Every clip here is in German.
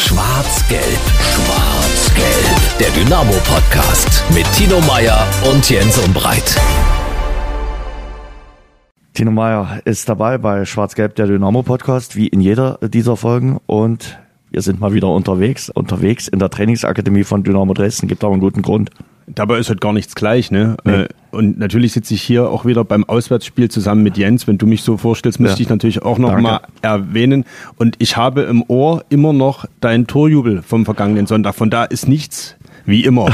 Schwarz-Gelb, Schwarz-Gelb. Der Dynamo-Podcast mit Tino Meyer und Jens Umbreit. Tino Meyer ist dabei bei Schwarz-Gelb, der Dynamo-Podcast, wie in jeder dieser Folgen. Und wir sind mal wieder unterwegs. Unterwegs in der Trainingsakademie von Dynamo Dresden. Gibt auch einen guten Grund. Dabei ist halt gar nichts gleich, ne? Nee. Äh, und natürlich sitze ich hier auch wieder beim Auswärtsspiel zusammen mit Jens. Wenn du mich so vorstellst, müsste ja. ich natürlich auch noch Danke. mal erwähnen. Und ich habe im Ohr immer noch deinen Torjubel vom vergangenen Sonntag. Von da ist nichts wie immer.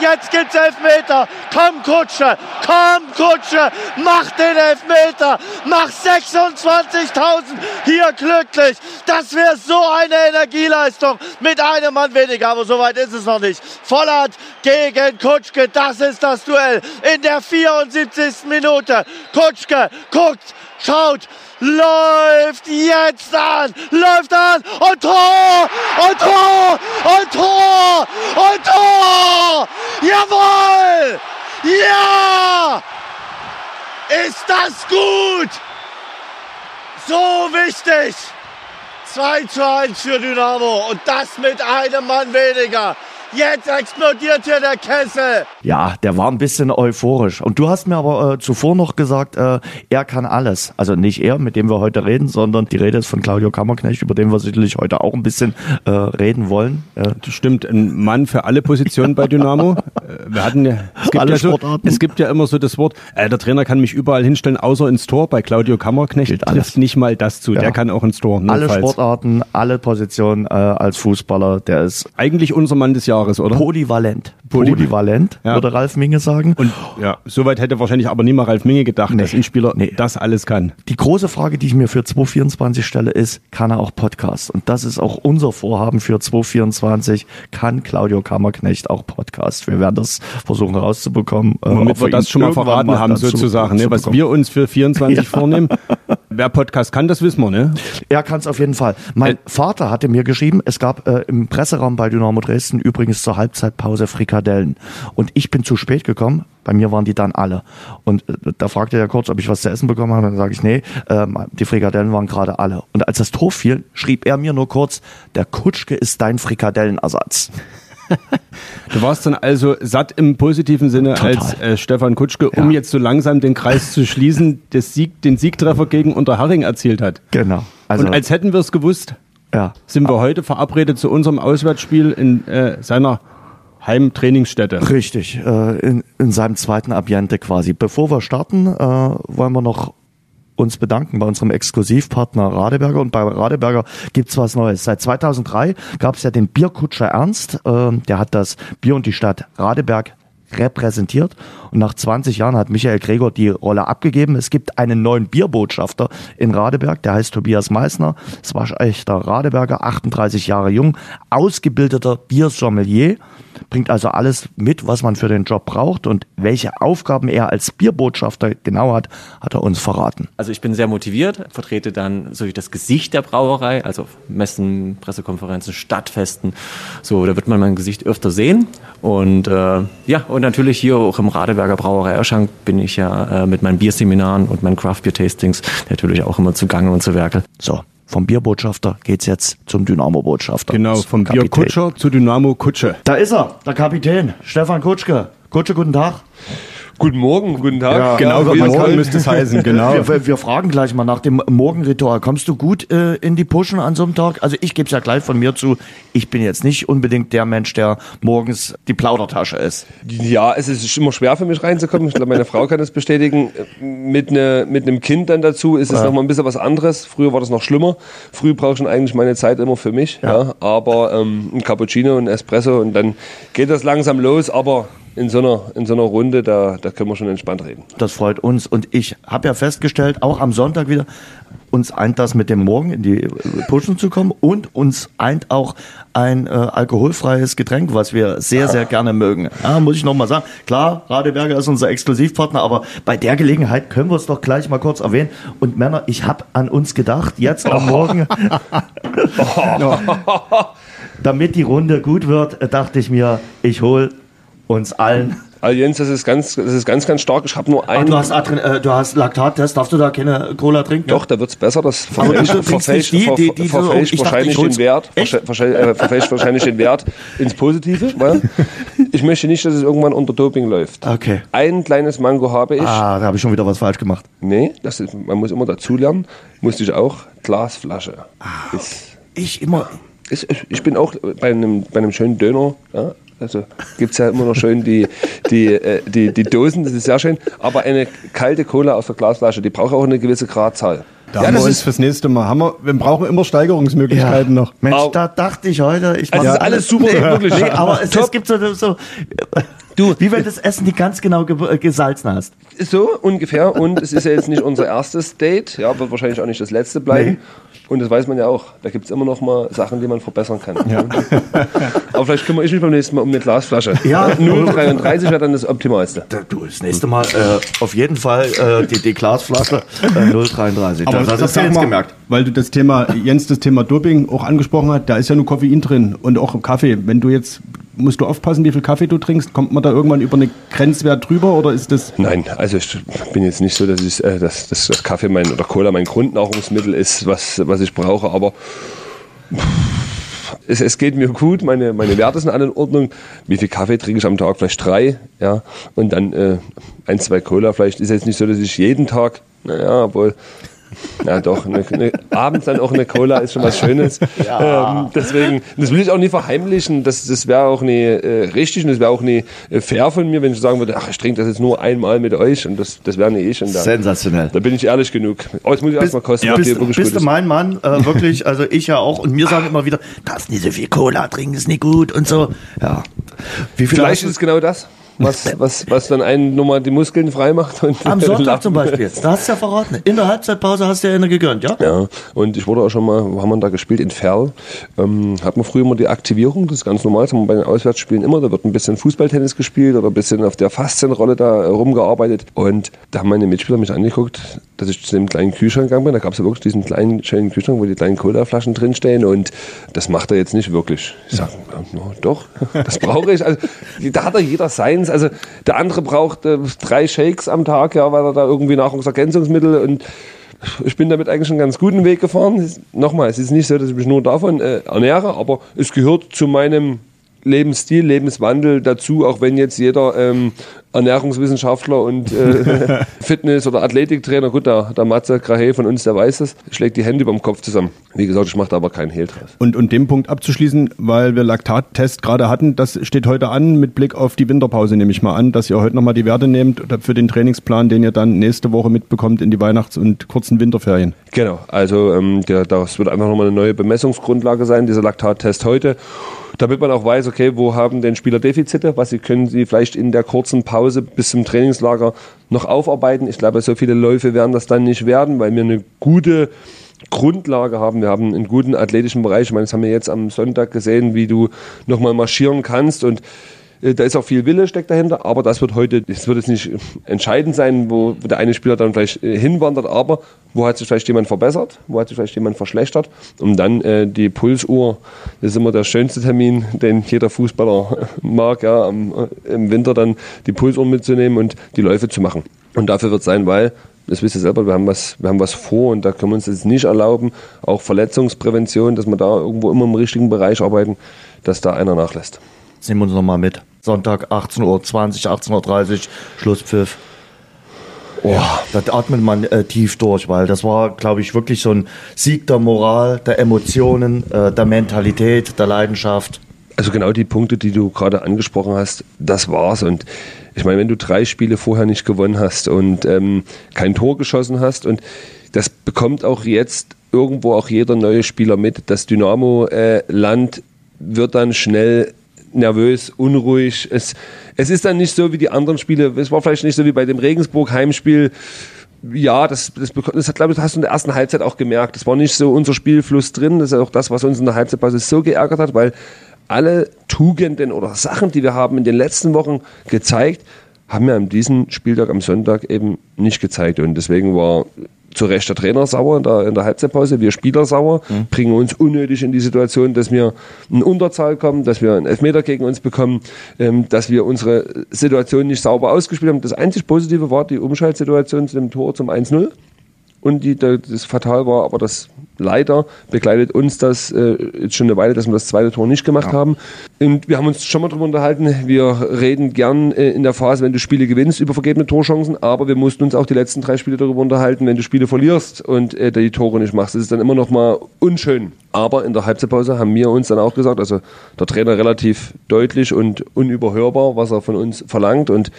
Jetzt gibt's Elfmeter. Komm, Kutsche. Komm, Kutsche. Mach den Elfmeter. Mach 26.000 hier glücklich. Das wäre so eine Energieleistung mit einem Mann weniger. Aber so weit ist es noch nicht. Volland gegen Kutschke. Das ist das Duell in der 74. Minute. Kutschke guckt, schaut, läuft jetzt an, läuft an und Tor und Tor und Tor und Tor! Jawohl! Ja! Ist das gut? So wichtig! 2 zu 1 für Dynamo und das mit einem Mann weniger. Jetzt explodiert hier der Kessel. Ja, der war ein bisschen euphorisch. Und du hast mir aber äh, zuvor noch gesagt, äh, er kann alles. Also nicht er, mit dem wir heute reden, sondern die Rede ist von Claudio Kammerknecht, über den wir sicherlich heute auch ein bisschen äh, reden wollen. Äh, das stimmt, ein Mann für alle Positionen bei Dynamo. Äh, wir hatten ja, es gibt, alle ja so, es gibt ja immer so das Wort, äh, der Trainer kann mich überall hinstellen, außer ins Tor. Bei Claudio Kammerknecht Gilt trifft alles. nicht mal das zu. Ja. Der kann auch ins Tor. Alle Sportarten, alle Positionen äh, als Fußballer. Der ist eigentlich unser Mann des Jahres. Jahres, oder? Polyvalent. Polyvalent, ja. würde Ralf Minge sagen. Und ja, soweit hätte wahrscheinlich aber niemals Ralf Minge gedacht, nee. dass ein Spieler nee. das alles kann. Die große Frage, die ich mir für 2024 stelle, ist, kann er auch Podcast? Und das ist auch unser Vorhaben für 2024. Kann Claudio Kammerknecht auch Podcast? Wir werden das versuchen herauszubekommen. Äh, Womit wir das schon mal verraten haben, sozusagen, ne? was wir uns für 24 ja. vornehmen. Wer Podcast kann, das wissen wir, ne? Er kann es auf jeden Fall. Mein äh, Vater hatte mir geschrieben, es gab äh, im Presseraum bei Dynamo Dresden übrigens zur Halbzeitpause Frikadellen. Und ich bin zu spät gekommen. Bei mir waren die dann alle. Und äh, da fragte er kurz, ob ich was zu essen bekommen habe. Dann sage ich, nee, ähm, die Frikadellen waren gerade alle. Und als das Tor fiel, schrieb er mir nur kurz, der Kutschke ist dein Frikadellenersatz. Du warst dann also satt im positiven Sinne Total. als äh, Stefan Kutschke, um ja. jetzt so langsam den Kreis zu schließen, Sieg, den Siegtreffer gegen Unterhaching erzielt hat. Genau. Also, Und als hätten wir es gewusst, ja. sind wir heute verabredet zu unserem Auswärtsspiel in äh, seiner Heimtrainingsstätte. Richtig, äh, in, in seinem zweiten Ambiente quasi. Bevor wir starten, äh, wollen wir noch uns bedanken bei unserem Exklusivpartner Radeberger. Und bei Radeberger gibt's was Neues. Seit 2003 gab's ja den Bierkutscher Ernst. Äh, der hat das Bier und die Stadt Radeberg repräsentiert. Und nach 20 Jahren hat Michael Gregor die Rolle abgegeben. Es gibt einen neuen Bierbotschafter in Radeberg, der heißt Tobias Meissner. Es war echter Radeberger, 38 Jahre jung, ausgebildeter Biersommelier bringt also alles mit, was man für den Job braucht und welche Aufgaben er als Bierbotschafter genau hat, hat er uns verraten. Also ich bin sehr motiviert, vertrete dann so das Gesicht der Brauerei, also Messen, Pressekonferenzen, Stadtfesten, so, da wird man mein Gesicht öfter sehen und äh, ja, und natürlich hier auch im Radeberger Brauerei Erschank bin ich ja äh, mit meinen Bierseminaren und meinen Craft Beer Tastings natürlich auch immer zugange und zu Werke. So, vom Bierbotschafter geht's jetzt zum Dynamo-Botschafter. Genau, vom Bierkutscher zu Dynamo-Kutsche. Da ist er, der Kapitän, Stefan Kutschke. Kutsche, guten Tag. Guten Morgen, guten Tag. Ja, genau, guten Morgen müsste es heißen, genau. Wir, wir, fragen gleich mal nach dem Morgenritual. Kommst du gut äh, in die Puschen an so einem Tag? Also ich gebe es ja gleich von mir zu, ich bin jetzt nicht unbedingt der Mensch, der morgens die Plaudertasche ist. Ja, es ist immer schwer für mich reinzukommen. Ich glaube, meine Frau kann das bestätigen. Mit, ne, mit einem Kind dann dazu ist es ja. noch mal ein bisschen was anderes. Früher war das noch schlimmer. Früh brauche ich schon eigentlich meine Zeit immer für mich. Ja. ja. Aber ähm, ein Cappuccino, ein Espresso und dann geht das langsam los. Aber in so einer, in so einer Runde, da, da können wir schon entspannt reden. Das freut uns. Und ich habe ja festgestellt, auch am Sonntag wieder, uns eint das mit dem Morgen in die Puschen zu kommen und uns eint auch ein äh, alkoholfreies Getränk, was wir sehr, sehr gerne mögen. Ja, muss ich nochmal sagen. Klar, Radeberger ist unser Exklusivpartner, aber bei der Gelegenheit können wir es doch gleich mal kurz erwähnen. Und Männer, ich habe an uns gedacht, jetzt am Morgen. Damit die Runde gut wird, dachte ich mir, ich hole uns allen Also Jens, das ist ganz, das ist ganz, ganz stark. Ich habe nur einen. du hast, Adren äh, du hast Laktattest, darfst du da keine Cola trinken? Doch, da wird's besser. Das verfälscht, verfälscht, die, die, die verfälscht so, wahrscheinlich den Wert, verfälscht, äh, verfälscht wahrscheinlich den Wert ins Positive, weil ich möchte nicht, dass es irgendwann unter Doping läuft. Okay. Ein kleines Mango habe ich. Ah, da habe ich schon wieder was falsch gemacht. Nee, das ist, man muss immer dazulernen. Musste ich auch. Glasflasche. Ah, ist, ich immer. Ist, ich bin auch bei einem, bei einem schönen Döner. Ja, also gibt es ja immer noch schön die, die, äh, die, die Dosen, das ist sehr schön. Aber eine kalte Cola aus der Glasflasche, die braucht auch eine gewisse Gradzahl. Da ja, haben wir uns fürs nächste Mal. Haben wir, wir brauchen immer Steigerungsmöglichkeiten ja. noch. Mensch, oh. da dachte ich heute. Ich also ist alles super, nee, wirklich. Nee, aber es, es, gibt so, so du, wie wenn das Essen nicht ganz genau ge gesalzen hast. So ungefähr. Und es ist ja jetzt nicht unser erstes Date. Ja, wird wahrscheinlich auch nicht das letzte bleiben. Nee. Und das weiß man ja auch. Da gibt es immer noch mal Sachen, die man verbessern kann. Ja. Aber vielleicht kümmere ich mich beim nächsten Mal um eine Glasflasche. Ja. 0,33 wäre dann das Optimalste. Du, das nächste Mal äh, auf jeden Fall äh, die, die Glasflasche äh, 0,33. Aber das, das hast du jetzt gemerkt. Weil du das Thema, Jens, das Thema Doping auch angesprochen hat, da ist ja nur Koffein drin und auch Kaffee. Wenn du jetzt musst du aufpassen, wie viel Kaffee du trinkst? Kommt man da irgendwann über eine Grenzwert drüber oder ist das? Nein, also ich bin jetzt nicht so, dass, ich, äh, dass, dass das Kaffee mein, oder Cola mein Grundnahrungsmittel ist, was, was ich brauche, aber es, es, geht mir gut, meine, meine Werte sind alle in Ordnung. Wie viel Kaffee trinke ich am Tag? Vielleicht drei, ja. Und dann äh, ein, zwei Cola vielleicht. Ist jetzt nicht so, dass ich jeden Tag, naja, obwohl ja, doch. Eine, eine, abends dann auch eine Cola ist schon was Schönes. Ja. Ähm, deswegen, das will ich auch nie verheimlichen. Das, das wäre auch nie äh, richtig und das wäre auch nie äh, fair von mir, wenn ich sagen würde, ach, ich trinke das jetzt nur einmal mit euch und das, das wäre nie ich. Und da, Sensationell. Da bin ich ehrlich genug. Oh, jetzt muss ich erstmal kosten. Ja, bist, bist du mein Mann, äh, wirklich, also ich ja auch. Und mir sagen immer wieder, darfst nicht so viel Cola trinken, ist nicht gut und so. Ja. Wie viel Vielleicht ist es genau das was, was, was dann einen nochmal die Muskeln frei macht. Und Am Sonntag zum Beispiel. Da hast du ja verraten. In der Halbzeitpause hast du ja eine gegönnt, ja? Ja, und ich wurde auch schon mal, wo haben wir da gespielt? In Ferl. Ähm, hat man früher immer die Aktivierung, das ist ganz normal, das haben wir bei den Auswärtsspielen immer. Da wird ein bisschen Fußballtennis gespielt oder ein bisschen auf der Faszienrolle da rumgearbeitet. Und da haben meine Mitspieler mich angeguckt, dass ich zu dem kleinen Kühlschrank gegangen bin. Da gab es ja wirklich diesen kleinen, schönen Kühlschrank, wo die kleinen Colaflaschen drinstehen. Und das macht er jetzt nicht wirklich. Ich sage, no, doch, das brauche ich. Also, da hat er jeder seins. Also der andere braucht äh, drei Shakes am Tag, ja, weil er da irgendwie Nahrungsergänzungsmittel und ich bin damit eigentlich einen ganz guten Weg gefahren. Nochmal, es ist nicht so, dass ich mich nur davon äh, ernähre, aber es gehört zu meinem Lebensstil, Lebenswandel dazu, auch wenn jetzt jeder ähm, Ernährungswissenschaftler und äh, Fitness- oder Athletiktrainer, gut, der, der Matze Krahe von uns, der weiß das, schlägt die Hände über dem Kopf zusammen. Wie gesagt, ich mache da aber keinen Hehl draus. Und, und dem Punkt abzuschließen, weil wir Laktattest gerade hatten, das steht heute an mit Blick auf die Winterpause, nehme ich mal an, dass ihr heute nochmal die Werte nehmt für den Trainingsplan, den ihr dann nächste Woche mitbekommt in die Weihnachts- und kurzen Winterferien. Genau, also ähm, der, das wird einfach nochmal eine neue Bemessungsgrundlage sein, dieser Laktattest heute damit man auch weiß, okay, wo haben denn Spieler Defizite, was sie können sie vielleicht in der kurzen Pause bis zum Trainingslager noch aufarbeiten. Ich glaube, so viele Läufe werden das dann nicht werden, weil wir eine gute Grundlage haben. Wir haben einen guten athletischen Bereich. Ich meine, das haben wir jetzt am Sonntag gesehen, wie du nochmal marschieren kannst und da ist auch viel Wille steckt dahinter, aber das wird heute, das wird jetzt nicht entscheidend sein, wo, der eine Spieler dann vielleicht äh, hinwandert, aber wo hat sich vielleicht jemand verbessert, wo hat sich vielleicht jemand verschlechtert, um dann äh, die Pulsuhr, das ist immer der schönste Termin, den jeder Fußballer mag, ja, am, äh, im Winter dann die Pulsuhr mitzunehmen und die Läufe zu machen. Und dafür wird sein, weil das wisst ihr selber, wir haben was, wir haben was vor und da können wir uns das nicht erlauben. Auch Verletzungsprävention, dass wir da irgendwo immer im richtigen Bereich arbeiten, dass da einer nachlässt. Jetzt nehmen wir uns nochmal mit. Sonntag 18.20 Uhr, 18.30 Uhr, Schlusspfiff. Oh, da atmet man äh, tief durch, weil das war, glaube ich, wirklich so ein Sieg der Moral, der Emotionen, äh, der Mentalität, der Leidenschaft. Also genau die Punkte, die du gerade angesprochen hast, das war's. Und ich meine, wenn du drei Spiele vorher nicht gewonnen hast und ähm, kein Tor geschossen hast und das bekommt auch jetzt irgendwo auch jeder neue Spieler mit. Das Dynamo-Land äh, wird dann schnell nervös, unruhig. Es, es ist dann nicht so wie die anderen Spiele. Es war vielleicht nicht so wie bei dem Regensburg-Heimspiel. Ja, das, das, das hat, glaube ich, hast du in der ersten Halbzeit auch gemerkt. Das war nicht so unser Spielfluss drin. Das ist auch das, was uns in der Halbzeitpause so geärgert hat, weil alle Tugenden oder Sachen, die wir haben in den letzten Wochen gezeigt, haben wir an diesem Spieltag am Sonntag eben nicht gezeigt. Und deswegen war zu Recht der Trainer sauer in der, in der Halbzeitpause, wir Spieler sauer, mhm. bringen uns unnötig in die Situation, dass wir in Unterzahl kommen, dass wir einen Elfmeter gegen uns bekommen, ähm, dass wir unsere Situation nicht sauber ausgespielt haben. Das einzig Positive war die Umschaltsituation zu dem Tor zum 1-0 und die, das fatal war, aber das leider begleitet uns das äh, jetzt schon eine Weile, dass wir das zweite Tor nicht gemacht ja. haben. Und wir haben uns schon mal darüber unterhalten, wir reden gern äh, in der Phase, wenn du Spiele gewinnst, über vergebene Torchancen, aber wir mussten uns auch die letzten drei Spiele darüber unterhalten, wenn du Spiele verlierst und äh, die Tore nicht machst. Das ist dann immer noch mal unschön. Aber in der Halbzeitpause haben wir uns dann auch gesagt, also der Trainer relativ deutlich und unüberhörbar, was er von uns verlangt und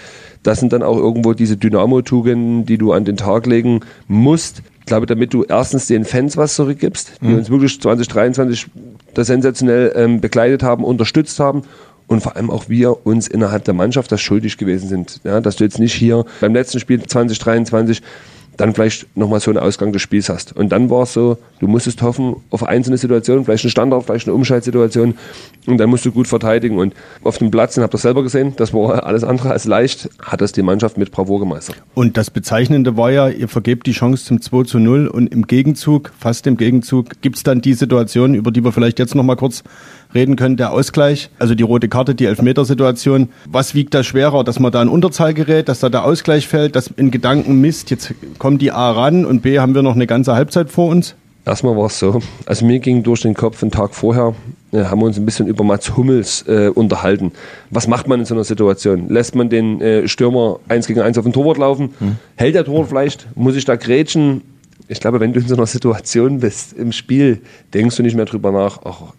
das sind dann auch irgendwo diese Dynamo-Tugenden, die du an den Tag legen musst. Ich glaube, damit du erstens den Fans was zurückgibst, die mhm. uns wirklich 2023 das sensationell ähm, begleitet haben, unterstützt haben und vor allem auch wir uns innerhalb der Mannschaft das schuldig gewesen sind. Ja, dass du jetzt nicht hier beim letzten Spiel 2023 dann vielleicht nochmal so einen Ausgang des Spiels hast. Und dann war es so, du musstest hoffen auf einzelne Situationen, vielleicht einen Standard, vielleicht eine Umschaltsituation und dann musst du gut verteidigen. Und auf dem Platz, den habt ihr selber gesehen, das war alles andere als leicht, hat das die Mannschaft mit Bravour gemeistert. Und das Bezeichnende war ja, ihr vergebt die Chance zum 2 zu 0 und im Gegenzug, fast im Gegenzug, gibt es dann die Situation, über die wir vielleicht jetzt nochmal kurz reden können, der Ausgleich, also die rote Karte, die Elfmetersituation. Was wiegt da schwerer, dass man da in Unterzahl gerät, dass da der Ausgleich fällt, dass in Gedanken Mist, jetzt kommt die A ran und B haben wir noch eine ganze Halbzeit vor uns? Erstmal war es so, also mir ging durch den Kopf einen Tag vorher, äh, haben wir uns ein bisschen über Mats Hummels äh, unterhalten. Was macht man in so einer Situation? Lässt man den äh, Stürmer eins gegen eins auf den Torwart laufen? Hm. Hält der Torwart vielleicht? Muss ich da grätschen? Ich glaube, wenn du in so einer Situation bist im Spiel, denkst du nicht mehr drüber nach, ach,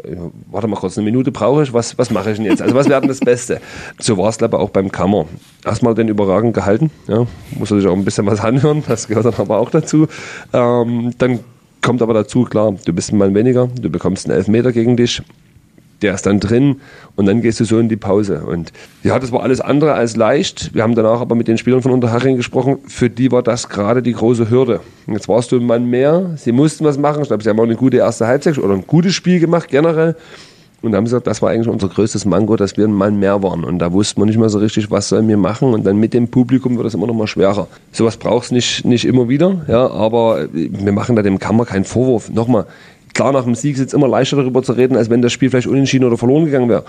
warte mal kurz, eine Minute brauche ich, was, was mache ich denn jetzt? Also was wäre denn das Beste? So war es, glaube ich, auch beim Kammer. Erstmal den überragend gehalten, ja, muss sich auch ein bisschen was anhören, das gehört dann aber auch dazu. Ähm, dann kommt aber dazu, klar, du bist ein Mann weniger, du bekommst einen Elfmeter gegen dich, der ist dann drin und dann gehst du so in die Pause. Und ja, das war alles andere als leicht. Wir haben danach aber mit den Spielern von Unterhaching gesprochen. Für die war das gerade die große Hürde. Jetzt warst du ein Mann mehr. Sie mussten was machen. Ich glaube, sie haben auch eine gute erste Halbzeit oder ein gutes Spiel gemacht generell. Und haben sie gesagt, das war eigentlich unser größtes Mango, dass wir ein Mann mehr waren. Und da wussten wir nicht mehr so richtig, was sollen wir machen. Und dann mit dem Publikum wird es immer noch mal schwerer. Sowas brauchst nicht, nicht immer wieder, ja, aber wir machen da dem Kammer keinen Vorwurf. Nochmal, Klar, nach dem Sieg ist es immer leichter darüber zu reden, als wenn das Spiel vielleicht unentschieden oder verloren gegangen wäre.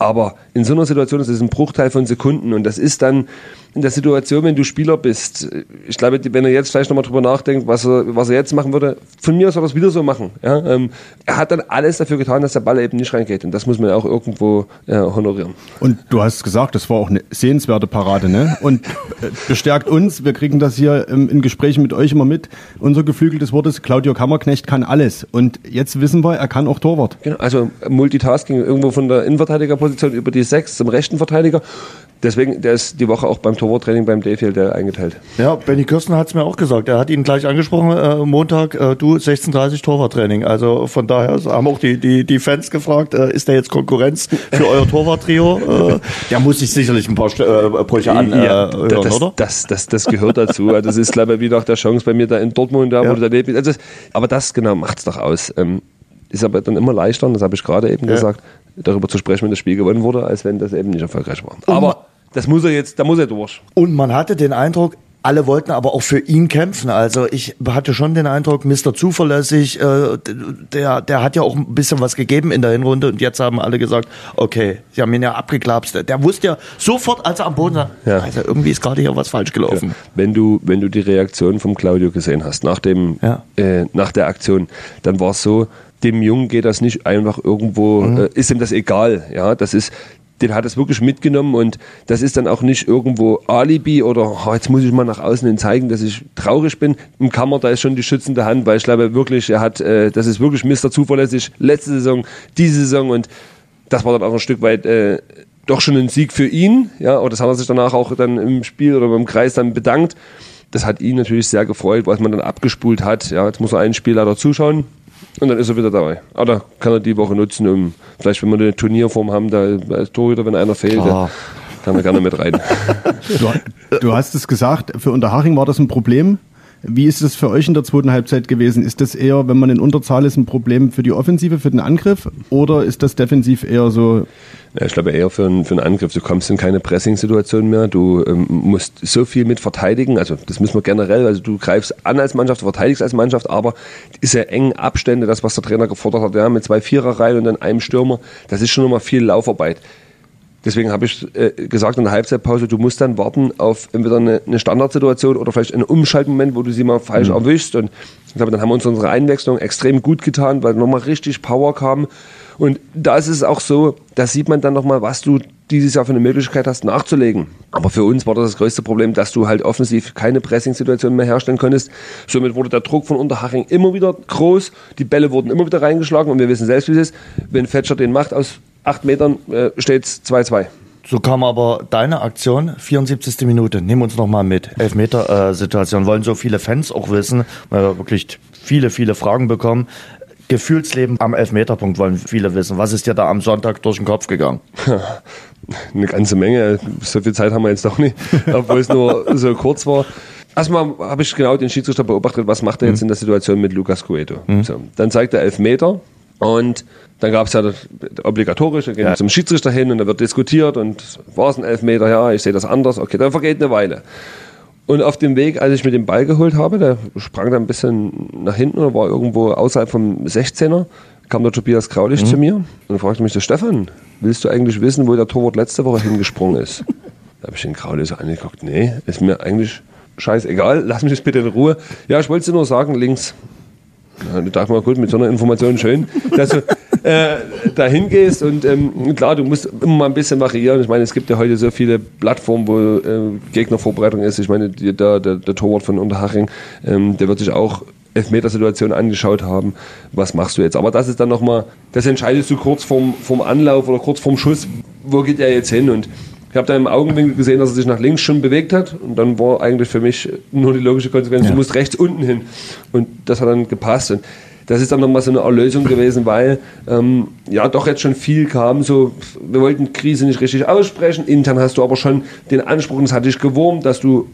Aber in so einer Situation ist es ein Bruchteil von Sekunden und das ist dann in der Situation, wenn du Spieler bist. Ich glaube, wenn er jetzt vielleicht nochmal drüber nachdenkt, was er, was er jetzt machen würde, von mir soll er es wieder so machen. Ja? Ähm, er hat dann alles dafür getan, dass der Ball eben nicht reingeht und das muss man auch irgendwo äh, honorieren. Und du hast gesagt, das war auch eine sehenswerte Parade, ne? Und äh, bestärkt uns, wir kriegen das hier ähm, in Gesprächen mit euch immer mit. Unser geflügeltes Wort ist, Claudio Kammerknecht kann alles und jetzt wissen wir, er kann auch Torwart. Genau, also Multitasking irgendwo von der Innenverteidigerposition über die Sechs zum rechten Verteidiger deswegen, der ist die Woche auch beim Torwarttraining beim Dayfield eingeteilt. Ja, Benny Kirsten hat es mir auch gesagt. Er hat ihn gleich angesprochen, äh, Montag, äh, du 16.30 Torwarttraining. Also von daher haben auch die, die, die Fans gefragt, äh, ist der jetzt Konkurrenz für euer Torwarttrio? äh, der muss sich sicherlich ein paar äh, Brüche anhören, ja, äh, das, oder? Das, das, das gehört dazu. Das ist, glaube ich, wie nach der Chance bei mir da in Dortmund, da, ja. wo du da lebst. Also, aber das genau macht es doch aus. Ähm, ist aber dann immer leichter, das habe ich gerade eben ja. gesagt, darüber zu sprechen, wenn das Spiel gewonnen wurde, als wenn das eben nicht erfolgreich war. Aber das muss er jetzt, da muss er durch. Und man hatte den Eindruck, alle wollten aber auch für ihn kämpfen. Also ich hatte schon den Eindruck, Mr. Zuverlässig, äh, der, der hat ja auch ein bisschen was gegeben in der Hinrunde und jetzt haben alle gesagt, okay, sie haben ihn ja abgeklapst. Der wusste ja sofort, als er am Boden war, ja. also irgendwie ist gerade hier was falsch gelaufen. Ja. Wenn du, wenn du die Reaktion vom Claudio gesehen hast, nach dem, ja. äh, nach der Aktion, dann war es so, dem Jungen geht das nicht einfach irgendwo, mhm. äh, ist ihm das egal. Ja, das ist, den hat es wirklich mitgenommen und das ist dann auch nicht irgendwo Alibi oder oh, jetzt muss ich mal nach außen hin zeigen, dass ich traurig bin. Im Kammer, da ist schon die schützende Hand, weil ich glaube wirklich, er hat, äh, das ist wirklich Mr. Zuverlässig, letzte Saison, diese Saison und das war dann auch ein Stück weit äh, doch schon ein Sieg für ihn, ja, und das hat er sich danach auch dann im Spiel oder beim Kreis dann bedankt. Das hat ihn natürlich sehr gefreut, was man dann abgespult hat. Ja, jetzt muss er ein Spiel leider zuschauen und dann ist er wieder dabei. Aber kann er die Woche nutzen, um vielleicht, wenn wir eine Turnierform haben, da als Torhüter, wenn einer fehlt, oh. kann er gerne mit rein. Du, du, hast es gesagt, für Unterhaching war das ein Problem. Wie ist es für euch in der zweiten Halbzeit gewesen? Ist das eher, wenn man in Unterzahl ist, ein Problem für die Offensive, für den Angriff? Oder ist das defensiv eher so? Ja, ich glaube eher für einen, für einen Angriff. Du kommst in keine Pressing-Situation mehr. Du ähm, musst so viel mit verteidigen. Also das müssen wir generell. Also du greifst an als Mannschaft, du verteidigst als Mannschaft, aber diese engen Abstände, das was der Trainer gefordert hat, ja, mit zwei Viererreihen und dann einem Stürmer, das ist schon nochmal viel Laufarbeit. Deswegen habe ich äh, gesagt in der Halbzeitpause, du musst dann warten auf entweder eine, eine Standardsituation oder vielleicht einen Umschaltmoment, wo du sie mal falsch mhm. erwischst. Und ich glaube, dann haben wir uns unsere Einwechslung extrem gut getan, weil nochmal richtig Power kam. Und da ist es auch so, da sieht man dann nochmal, was du dieses Jahr für eine Möglichkeit hast, nachzulegen. Aber für uns war das das größte Problem, dass du halt offensiv keine Pressing-Situation mehr herstellen konntest. Somit wurde der Druck von Unterhaching immer wieder groß, die Bälle wurden immer wieder reingeschlagen und wir wissen selbst, wie es ist. Wenn Fetscher den macht aus acht Metern äh, steht es 2-2. So kam aber deine Aktion, 74. Minute. Nehmen uns noch mal mit. Elfmeter-Situation. Äh, Wollen so viele Fans auch wissen, weil wir wirklich viele, viele Fragen bekommen. Gefühlsleben am Elfmeterpunkt wollen viele wissen. Was ist dir da am Sonntag durch den Kopf gegangen? Eine ganze Menge. So viel Zeit haben wir jetzt doch nicht, obwohl es nur so kurz war. Erstmal habe ich genau den Schiedsrichter beobachtet, was macht er jetzt mhm. in der Situation mit Lukas Cueto. Mhm. So, dann zeigt er Elfmeter und dann gab es ja das obligatorische, gehen ja. zum Schiedsrichter hin und da wird diskutiert und war es ein Elfmeter, ja, ich sehe das anders, okay, dann vergeht eine Weile. Und auf dem Weg, als ich mir den Ball geholt habe, der sprang dann ein bisschen nach hinten und war irgendwo außerhalb vom 16er, kam der Tobias Kraulich mhm. zu mir und fragte mich, der Stefan, willst du eigentlich wissen, wo der Torwart letzte Woche hingesprungen ist? da habe ich den Kraulich so angeguckt, nee, ist mir eigentlich scheißegal, lass mich das bitte in Ruhe. Ja, ich wollte dir nur sagen, links. Ja, da dachte mal, gut, mit so einer Information schön, dass du äh, da hingehst und ähm, klar, du musst immer mal ein bisschen variieren. Ich meine, es gibt ja heute so viele Plattformen, wo äh, Gegnervorbereitung ist. Ich meine, die, der, der, der Torwart von Unterhaching, ähm, der wird sich auch Elfmetersituation angeschaut haben. Was machst du jetzt? Aber das ist dann nochmal, das entscheidest du kurz vorm, vorm Anlauf oder kurz vorm Schuss. Wo geht er jetzt hin? Und ich habe dann im Augenwinkel gesehen, dass er sich nach links schon bewegt hat. Und dann war eigentlich für mich nur die logische Konsequenz, ja. du musst rechts unten hin. Und das hat dann gepasst. Und das ist dann nochmal so eine Erlösung gewesen, weil ähm, ja doch jetzt schon viel kam. So, wir wollten Krise nicht richtig aussprechen. Intern hast du aber schon den Anspruch, und das hatte ich gewurmt, dass du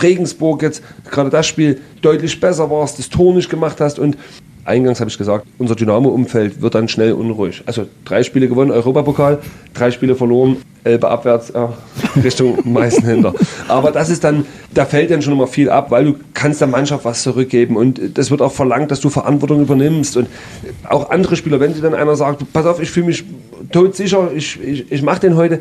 Regensburg jetzt gerade das Spiel deutlich besser warst, das Tor nicht gemacht hast und eingangs habe ich gesagt, unser Dynamo-Umfeld wird dann schnell unruhig. Also drei Spiele gewonnen, Europapokal, drei Spiele verloren, Elbe abwärts, äh, Richtung Meißenhändler. Aber das ist dann, da fällt dann schon immer viel ab, weil du kannst der Mannschaft was zurückgeben und das wird auch verlangt, dass du Verantwortung übernimmst und auch andere Spieler, wenn dir dann einer sagt, pass auf, ich fühle mich todsicher, ich, ich, ich mache den heute,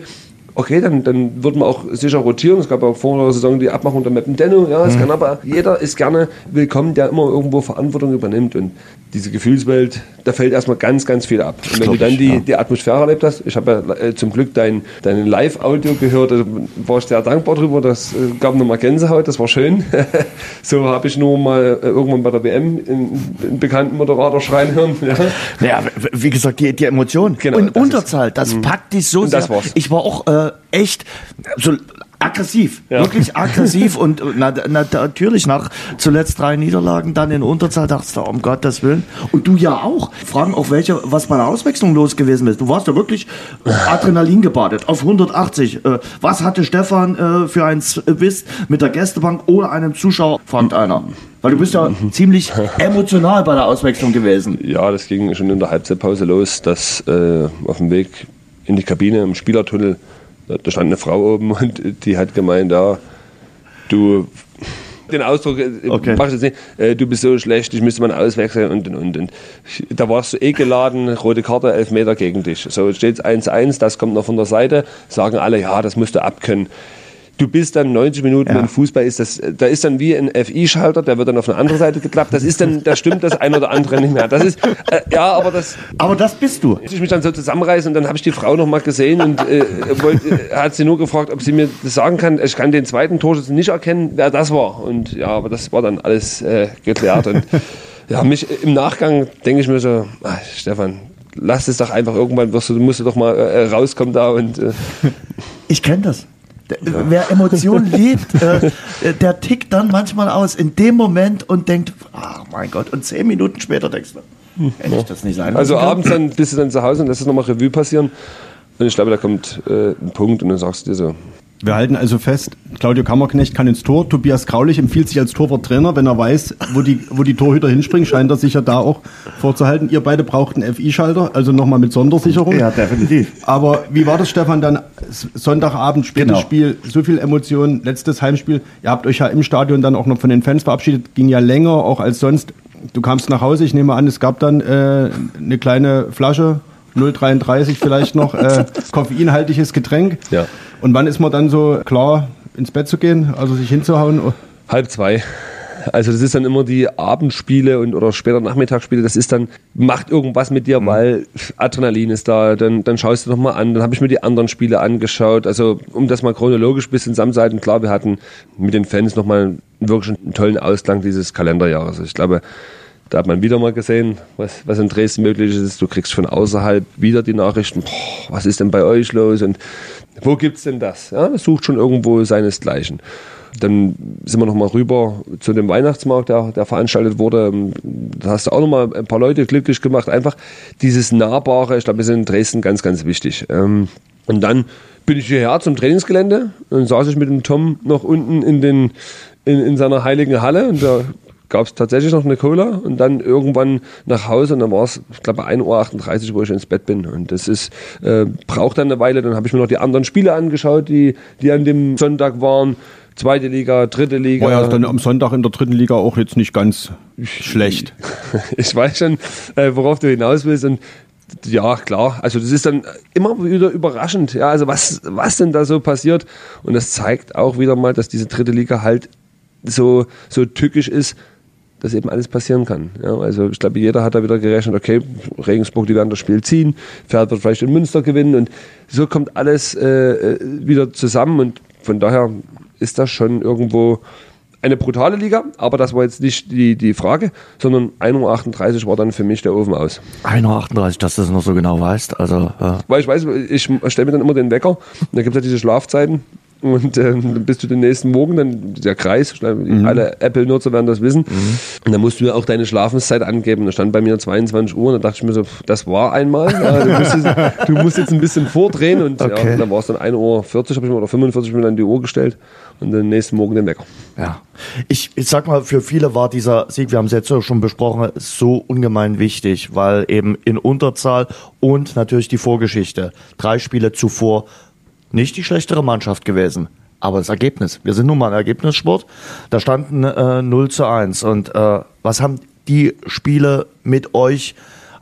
okay, dann, dann wird man auch sicher rotieren. Es gab auch vor der Saison die Abmachung der Mappen Denno. Ja, es mhm. kann aber, jeder ist gerne willkommen, der immer irgendwo Verantwortung übernimmt. Und diese Gefühlswelt, da fällt erstmal ganz, ganz viel ab. Und wenn du dann die, ja. die Atmosphäre erlebt hast, ich habe ja äh, zum Glück dein, dein Live-Audio gehört, da war ich sehr dankbar drüber. Das äh, gab nochmal Gänsehaut, das war schön. so habe ich nur mal äh, irgendwann bei der WM einen bekannten Moderator schreien hören. Ja, ja wie gesagt, die, die Emotion. Genau, und Unterzahl, das mhm. packt dich so sehr. Ich war auch äh, echt so aggressiv, ja. wirklich aggressiv und na, na, natürlich nach zuletzt drei Niederlagen dann in Unterzahl dachtest du, um Gottes Willen. Und du ja auch. Fragen auch welche, was bei der Auswechslung los gewesen ist. Du warst ja wirklich Adrenalin gebadet auf 180. Äh, was hatte Stefan äh, für ein Wiss mit der Gästebank ohne einen Zuschauer, fragt einer. Weil du bist ja ziemlich emotional bei der Auswechslung gewesen. Ja, das ging schon in der Halbzeitpause los, dass äh, auf dem Weg in die Kabine im Spielertunnel da stand eine Frau oben und die hat gemeint, ja, du, den Ausdruck, äh, okay. mach jetzt nicht, äh, du bist so schlecht, ich müsste mal auswechseln und, und, und. Da warst du eh geladen, rote Karte, elf Meter gegen dich. So steht es 1-1, das kommt noch von der Seite, sagen alle, ja, das musst du abkönnen du bist dann 90 Minuten ja. im Fußball ist das, da ist dann wie ein FI-Schalter, der wird dann auf eine andere Seite geklappt. Das ist dann, da stimmt das ein oder andere nicht mehr. Das ist, äh, ja, aber das. Aber das bist du. Ich mich dann so zusammenreißen und dann habe ich die Frau noch mal gesehen und äh, wollt, äh, hat sie nur gefragt, ob sie mir das sagen kann. Ich kann den zweiten Torschütz nicht erkennen, wer das war. Und ja, aber das war dann alles äh, geklärt und ja, mich im Nachgang denke ich mir so, ach, Stefan, lass es doch einfach irgendwann wirst du, musst du doch mal äh, rauskommen da und äh, ich kenne das. Wer Emotionen liebt, äh, der tickt dann manchmal aus in dem Moment und denkt, ach mein Gott, und zehn Minuten später denkst du, hm, hätte ich das nicht sein Also abends dann bist du dann zu Hause und lässt es nochmal Revue passieren. Und ich glaube, da kommt äh, ein Punkt und dann sagst du dir so, Wir halten also fest, Claudio Kammerknecht kann ins Tor. Tobias Graulich empfiehlt sich als Torwarttrainer, wenn er weiß, wo die, wo die Torhüter hinspringen, scheint er sich ja da auch vorzuhalten. Ihr beide braucht einen FI-Schalter, also nochmal mit Sondersicherung. Ja, definitiv. Aber wie war das, Stefan, dann Sonntagabend, spätes Genau. Spiel, so viel Emotionen, letztes Heimspiel. Ihr habt euch ja im Stadion dann auch noch von den Fans verabschiedet, ging ja länger, auch als sonst. Du kamst nach Hause, ich nehme an, es gab dann äh, eine kleine Flasche, 0,33 vielleicht noch, äh, koffeinhaltiges Getränk. Ja. Und wann ist man dann so klar, ins Bett zu gehen, also sich hinzuhauen? Halb zwei. Also das ist dann immer die Abendspiele und oder später Nachmittagsspiele. Das ist dann macht irgendwas mit dir, weil Adrenalin ist da. Dann, dann schaust du noch mal an. Dann habe ich mir die anderen Spiele angeschaut. Also um das mal chronologisch ein bisschen zusammenzuhalten. Klar, wir hatten mit den Fans noch mal wirklich einen tollen Ausklang dieses Kalenderjahres. Ich glaube, da hat man wieder mal gesehen, was, was in Dresden möglich ist. Du kriegst von außerhalb wieder die Nachrichten, boah, was ist denn bei euch los und wo gibt's denn das? Ja, das sucht schon irgendwo seinesgleichen. Dann sind wir nochmal rüber zu dem Weihnachtsmarkt, der, der veranstaltet wurde. Da hast du auch nochmal ein paar Leute glücklich gemacht. Einfach dieses Nahbare, ich glaube, wir sind in Dresden ganz, ganz wichtig. Ähm, Und dann bin ich hierher zum Trainingsgelände und saß ich mit dem Tom noch unten in, den, in, in seiner heiligen Halle und da gab es tatsächlich noch eine Cola und dann irgendwann nach Hause und dann war es, ich glaube, 1.38 Uhr, wo ich ins Bett bin. Und das ist, äh, braucht dann eine Weile. Dann habe ich mir noch die anderen Spiele angeschaut, die, die an dem Sonntag waren. Zweite Liga, dritte Liga. War ja dann am Sonntag in der dritten Liga auch jetzt nicht ganz schlecht. ich weiß schon, äh, worauf du hinaus willst. Und ja, klar, also das ist dann immer wieder überraschend, ja, also was, was denn da so passiert. Und das zeigt auch wieder mal, dass diese dritte Liga halt so, so tückisch ist, dass eben alles passieren kann. Ja, also ich glaube, jeder hat da wieder gerechnet, okay, Regensburg, die werden das Spiel ziehen, Pferd wird vielleicht in Münster gewinnen und so kommt alles äh, äh, wieder zusammen und von daher ist das schon irgendwo eine brutale Liga, aber das war jetzt nicht die, die Frage, sondern 1.38 Uhr war dann für mich der Ofen aus. 1.38 Uhr, dass du das noch so genau weißt. Also, äh, Weil ich weiß, ich stelle mir dann immer den Wecker, und da gibt es ja diese Schlafzeiten und ähm, dann bist du den nächsten Morgen, dann der Kreis, alle Apple-Nutzer werden das wissen. Und dann musst du ja auch deine Schlafenszeit angeben. Da stand bei mir 22 Uhr und da dachte ich mir so, das war einmal. Ja, du, musst jetzt, du musst jetzt ein bisschen vordrehen und Okay. ja, dann war es dann 1.40 Uhr, habe ich mir oder 45 Minuten an die Uhr gestellt und den nächsten Morgen den Wecker. Ja. Ich, ich sag mal, für viele war dieser Sieg, wir haben es jetzt schon besprochen, so ungemein wichtig, weil eben in Unterzahl und natürlich die Vorgeschichte. Drei Spiele zuvor nicht die schlechtere Mannschaft gewesen. Aber das Ergebnis. Wir sind nun mal ein Ergebnissport. Da standen äh, 0 zu 1. Und äh, was haben die Spiele mit euch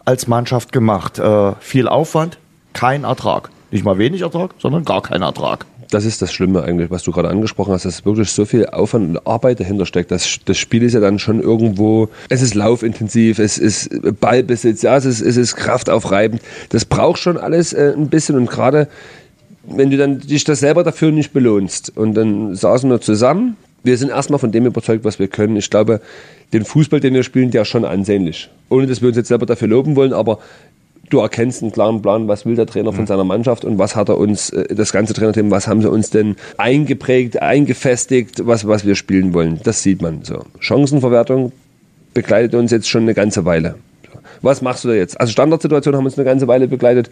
als Mannschaft gemacht? Äh, viel Aufwand, kein Ertrag. Nicht mal wenig Ertrag, sondern gar kein Ertrag. Das ist das Schlimme eigentlich, was du gerade angesprochen hast, dass wirklich so viel Aufwand und Arbeit dahinter steckt. Das, das Spiel ist ja dann schon irgendwo, es ist laufintensiv, es ist Ballbesitz, ja, es ist, es ist kraftaufreibend. Das braucht schon alles äh, ein bisschen und gerade wenn du dann dich das selber dafür nicht belohnst. Und dann saßen wir zusammen. Wir sind erstmal von dem überzeugt, was wir können. Ich glaube, den Fußball, den wir spielen, der ist schon ansehnlich. Ohne dass wir uns jetzt selber dafür loben wollen, aber du erkennst einen klaren Plan, was will der Trainer von seiner Mannschaft und was hat er uns, äh, das ganze Trainerteam, was haben sie uns denn eingeprägt, eingefestigt, was, was wir spielen wollen. Das sieht man so. Chancenverwertung begleitet uns jetzt schon eine ganze Weile. Was machst du da jetzt? Also Standardsituationen haben uns eine ganze Weile begleitet.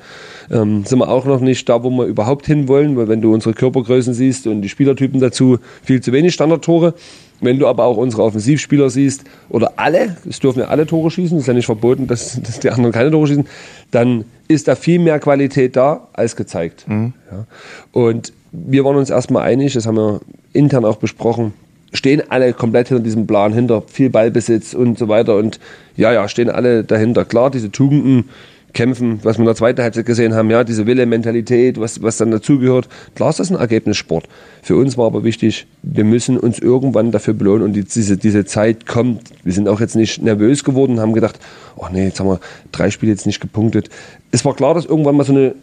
Ähm, sind wir auch noch nicht da, wo wir überhaupt hinwollen, weil wenn du unsere Körpergrößen siehst und die Spielertypen dazu, viel zu wenig Standardtore. Wenn du aber auch unsere Offensivspieler siehst, oder alle, es dürfen ja alle Tore schießen, ist ja nicht verboten, dass, dass die anderen keine Tore schießen, dann ist da viel mehr Qualität da als gezeigt. Ja. Und wir waren uns erstmal einig, das haben wir intern auch besprochen, stehen alle komplett hinter diesem Plan, hinter viel Ballbesitz und so weiter. Und ja, ja, stehen alle dahinter. Klar, diese Tugenden kämpfen, was wir in der zweiten Halbzeit gesehen haben, ja, diese Wille, Mentalität, was, was dann dazugehört. Klar ist das ein Ergebnissport. Für uns war aber wichtig, wir müssen uns irgendwann dafür belohnen und die, diese, diese Zeit kommt. Wir sind auch jetzt nicht nervös geworden und haben gedacht, oh nee, jetzt haben wir drei Spiele jetzt nicht gepunktet. Es war klar, dass irgendwann mal so eine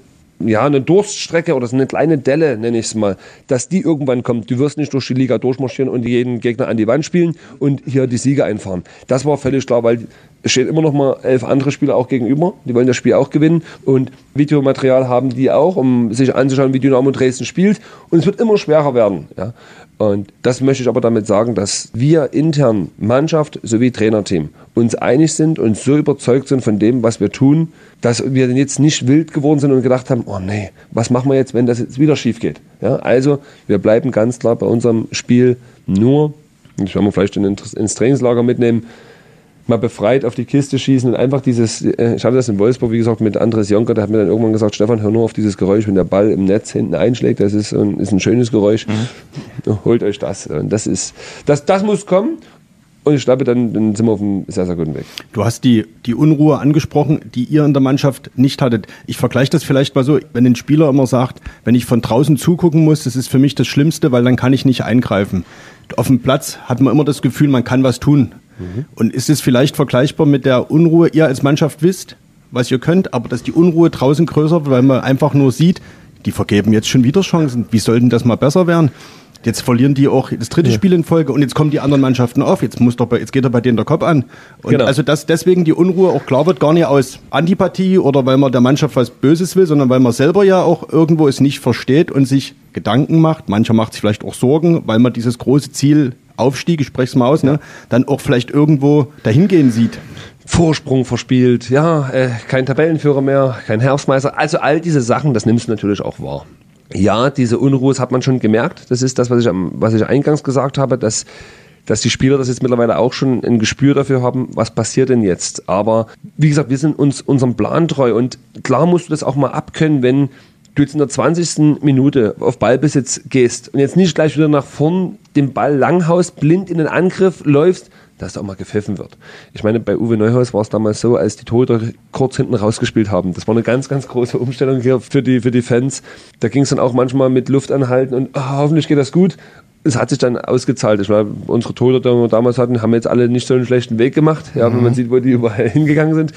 ja, eine Durststrecke oder so eine kleine Delle, nenne ich es mal, dass die irgendwann kommt. Du wirst nicht durch die Liga durchmarschieren und jeden Gegner an die Wand spielen und hier die Siege einfahren. Das war völlig klar, weil es stehen immer noch mal elf andere Spieler auch gegenüber. Die wollen das Spiel auch gewinnen. Und Videomaterial haben die auch, um sich anzuschauen, wie Dynamo Dresden spielt. Und es wird immer schwerer werden. Ja. Und das möchte ich aber damit sagen, dass wir intern, Mannschaft sowie Trainerteam, uns einig sind und so überzeugt sind von dem, was wir tun, dass wir jetzt nicht wild geworden sind und gedacht haben, oh nee, was machen wir jetzt, wenn das jetzt wieder schief geht? Ja, also wir bleiben ganz klar bei unserem Spiel nur, das werden wir vielleicht ins Trainingslager mitnehmen, mal befreit auf die Kiste schießen und einfach dieses, äh, ich hatte das in Wolfsburg, wie gesagt, mit Andres Jonker, der hat mir dann irgendwann gesagt, Stefan, hör nur auf dieses Geräusch, wenn der Ball im Netz hinten einschlägt, das ist ein, ist ein schönes Geräusch, mhm. holt euch das. Und das ist, das, das muss kommen und ich glaube, dann, dann sind wir auf einem sehr, sehr guten Weg. Du hast die, die Unruhe angesprochen, die ihr in der Mannschaft nicht hattet. Ich vergleiche das vielleicht mal so, wenn ein Spieler immer sagt, wenn ich von draußen zugucken muss, das ist für mich das Schlimmste, weil dann kann ich nicht eingreifen. Auf dem Platz hat man immer das Gefühl, man kann was tun. Mhm. Und ist es vielleicht vergleichbar mit der Unruhe, ihr als Mannschaft wisst, was ihr könnt, aber dass die Unruhe draußen größer wird, weil man einfach nur sieht, die vergeben jetzt schon wieder Chancen. Wie sollten das mal besser werden? Jetzt verlieren die auch das dritte ja. Spiel in Folge und jetzt kommen die anderen Mannschaften auf. Jetzt muss doch bei, jetzt geht doch bei denen der Kopf an. Und genau. also dass deswegen die Unruhe auch klar wird, gar nicht aus Antipathie oder weil man der Mannschaft was Böses will, sondern weil man selber ja auch irgendwo es nicht versteht und sich Gedanken macht. Mancher macht sich vielleicht auch Sorgen, weil man dieses große Ziel Aufstieg, ich spreche es mal aus, ne, dann auch vielleicht irgendwo dahingehen sieht. Vorsprung verspielt, ja, äh, kein Tabellenführer mehr, kein Herbstmeister. Also all diese Sachen, das nimmst du natürlich auch wahr. Ja, diese Unruhe hat man schon gemerkt. Das ist das, was ich, was ich eingangs gesagt habe, dass, dass die Spieler das jetzt mittlerweile auch schon ein Gespür dafür haben, was passiert denn jetzt. Aber wie gesagt, wir sind uns unserem Plan treu und klar musst du das auch mal abkönnen, wenn du jetzt in der 20. Minute auf Ballbesitz gehst und jetzt nicht gleich wieder nach vorn den Ball langhaust, blind in den Angriff läufst, dass da auch mal gepfiffen wird. Ich meine, bei Uwe Neuhaus war es damals so, als die Toter kurz hinten rausgespielt haben. Das war eine ganz, ganz große Umstellung hier für die, für die Fans. Da ging es dann auch manchmal mit Luft anhalten und oh, hoffentlich geht das gut. Es hat sich dann ausgezahlt. Ich meine, unsere Toter, die wir damals hatten, haben jetzt alle nicht so einen schlechten Weg gemacht, ja, mhm. wenn man sieht, wo die überall hingegangen sind.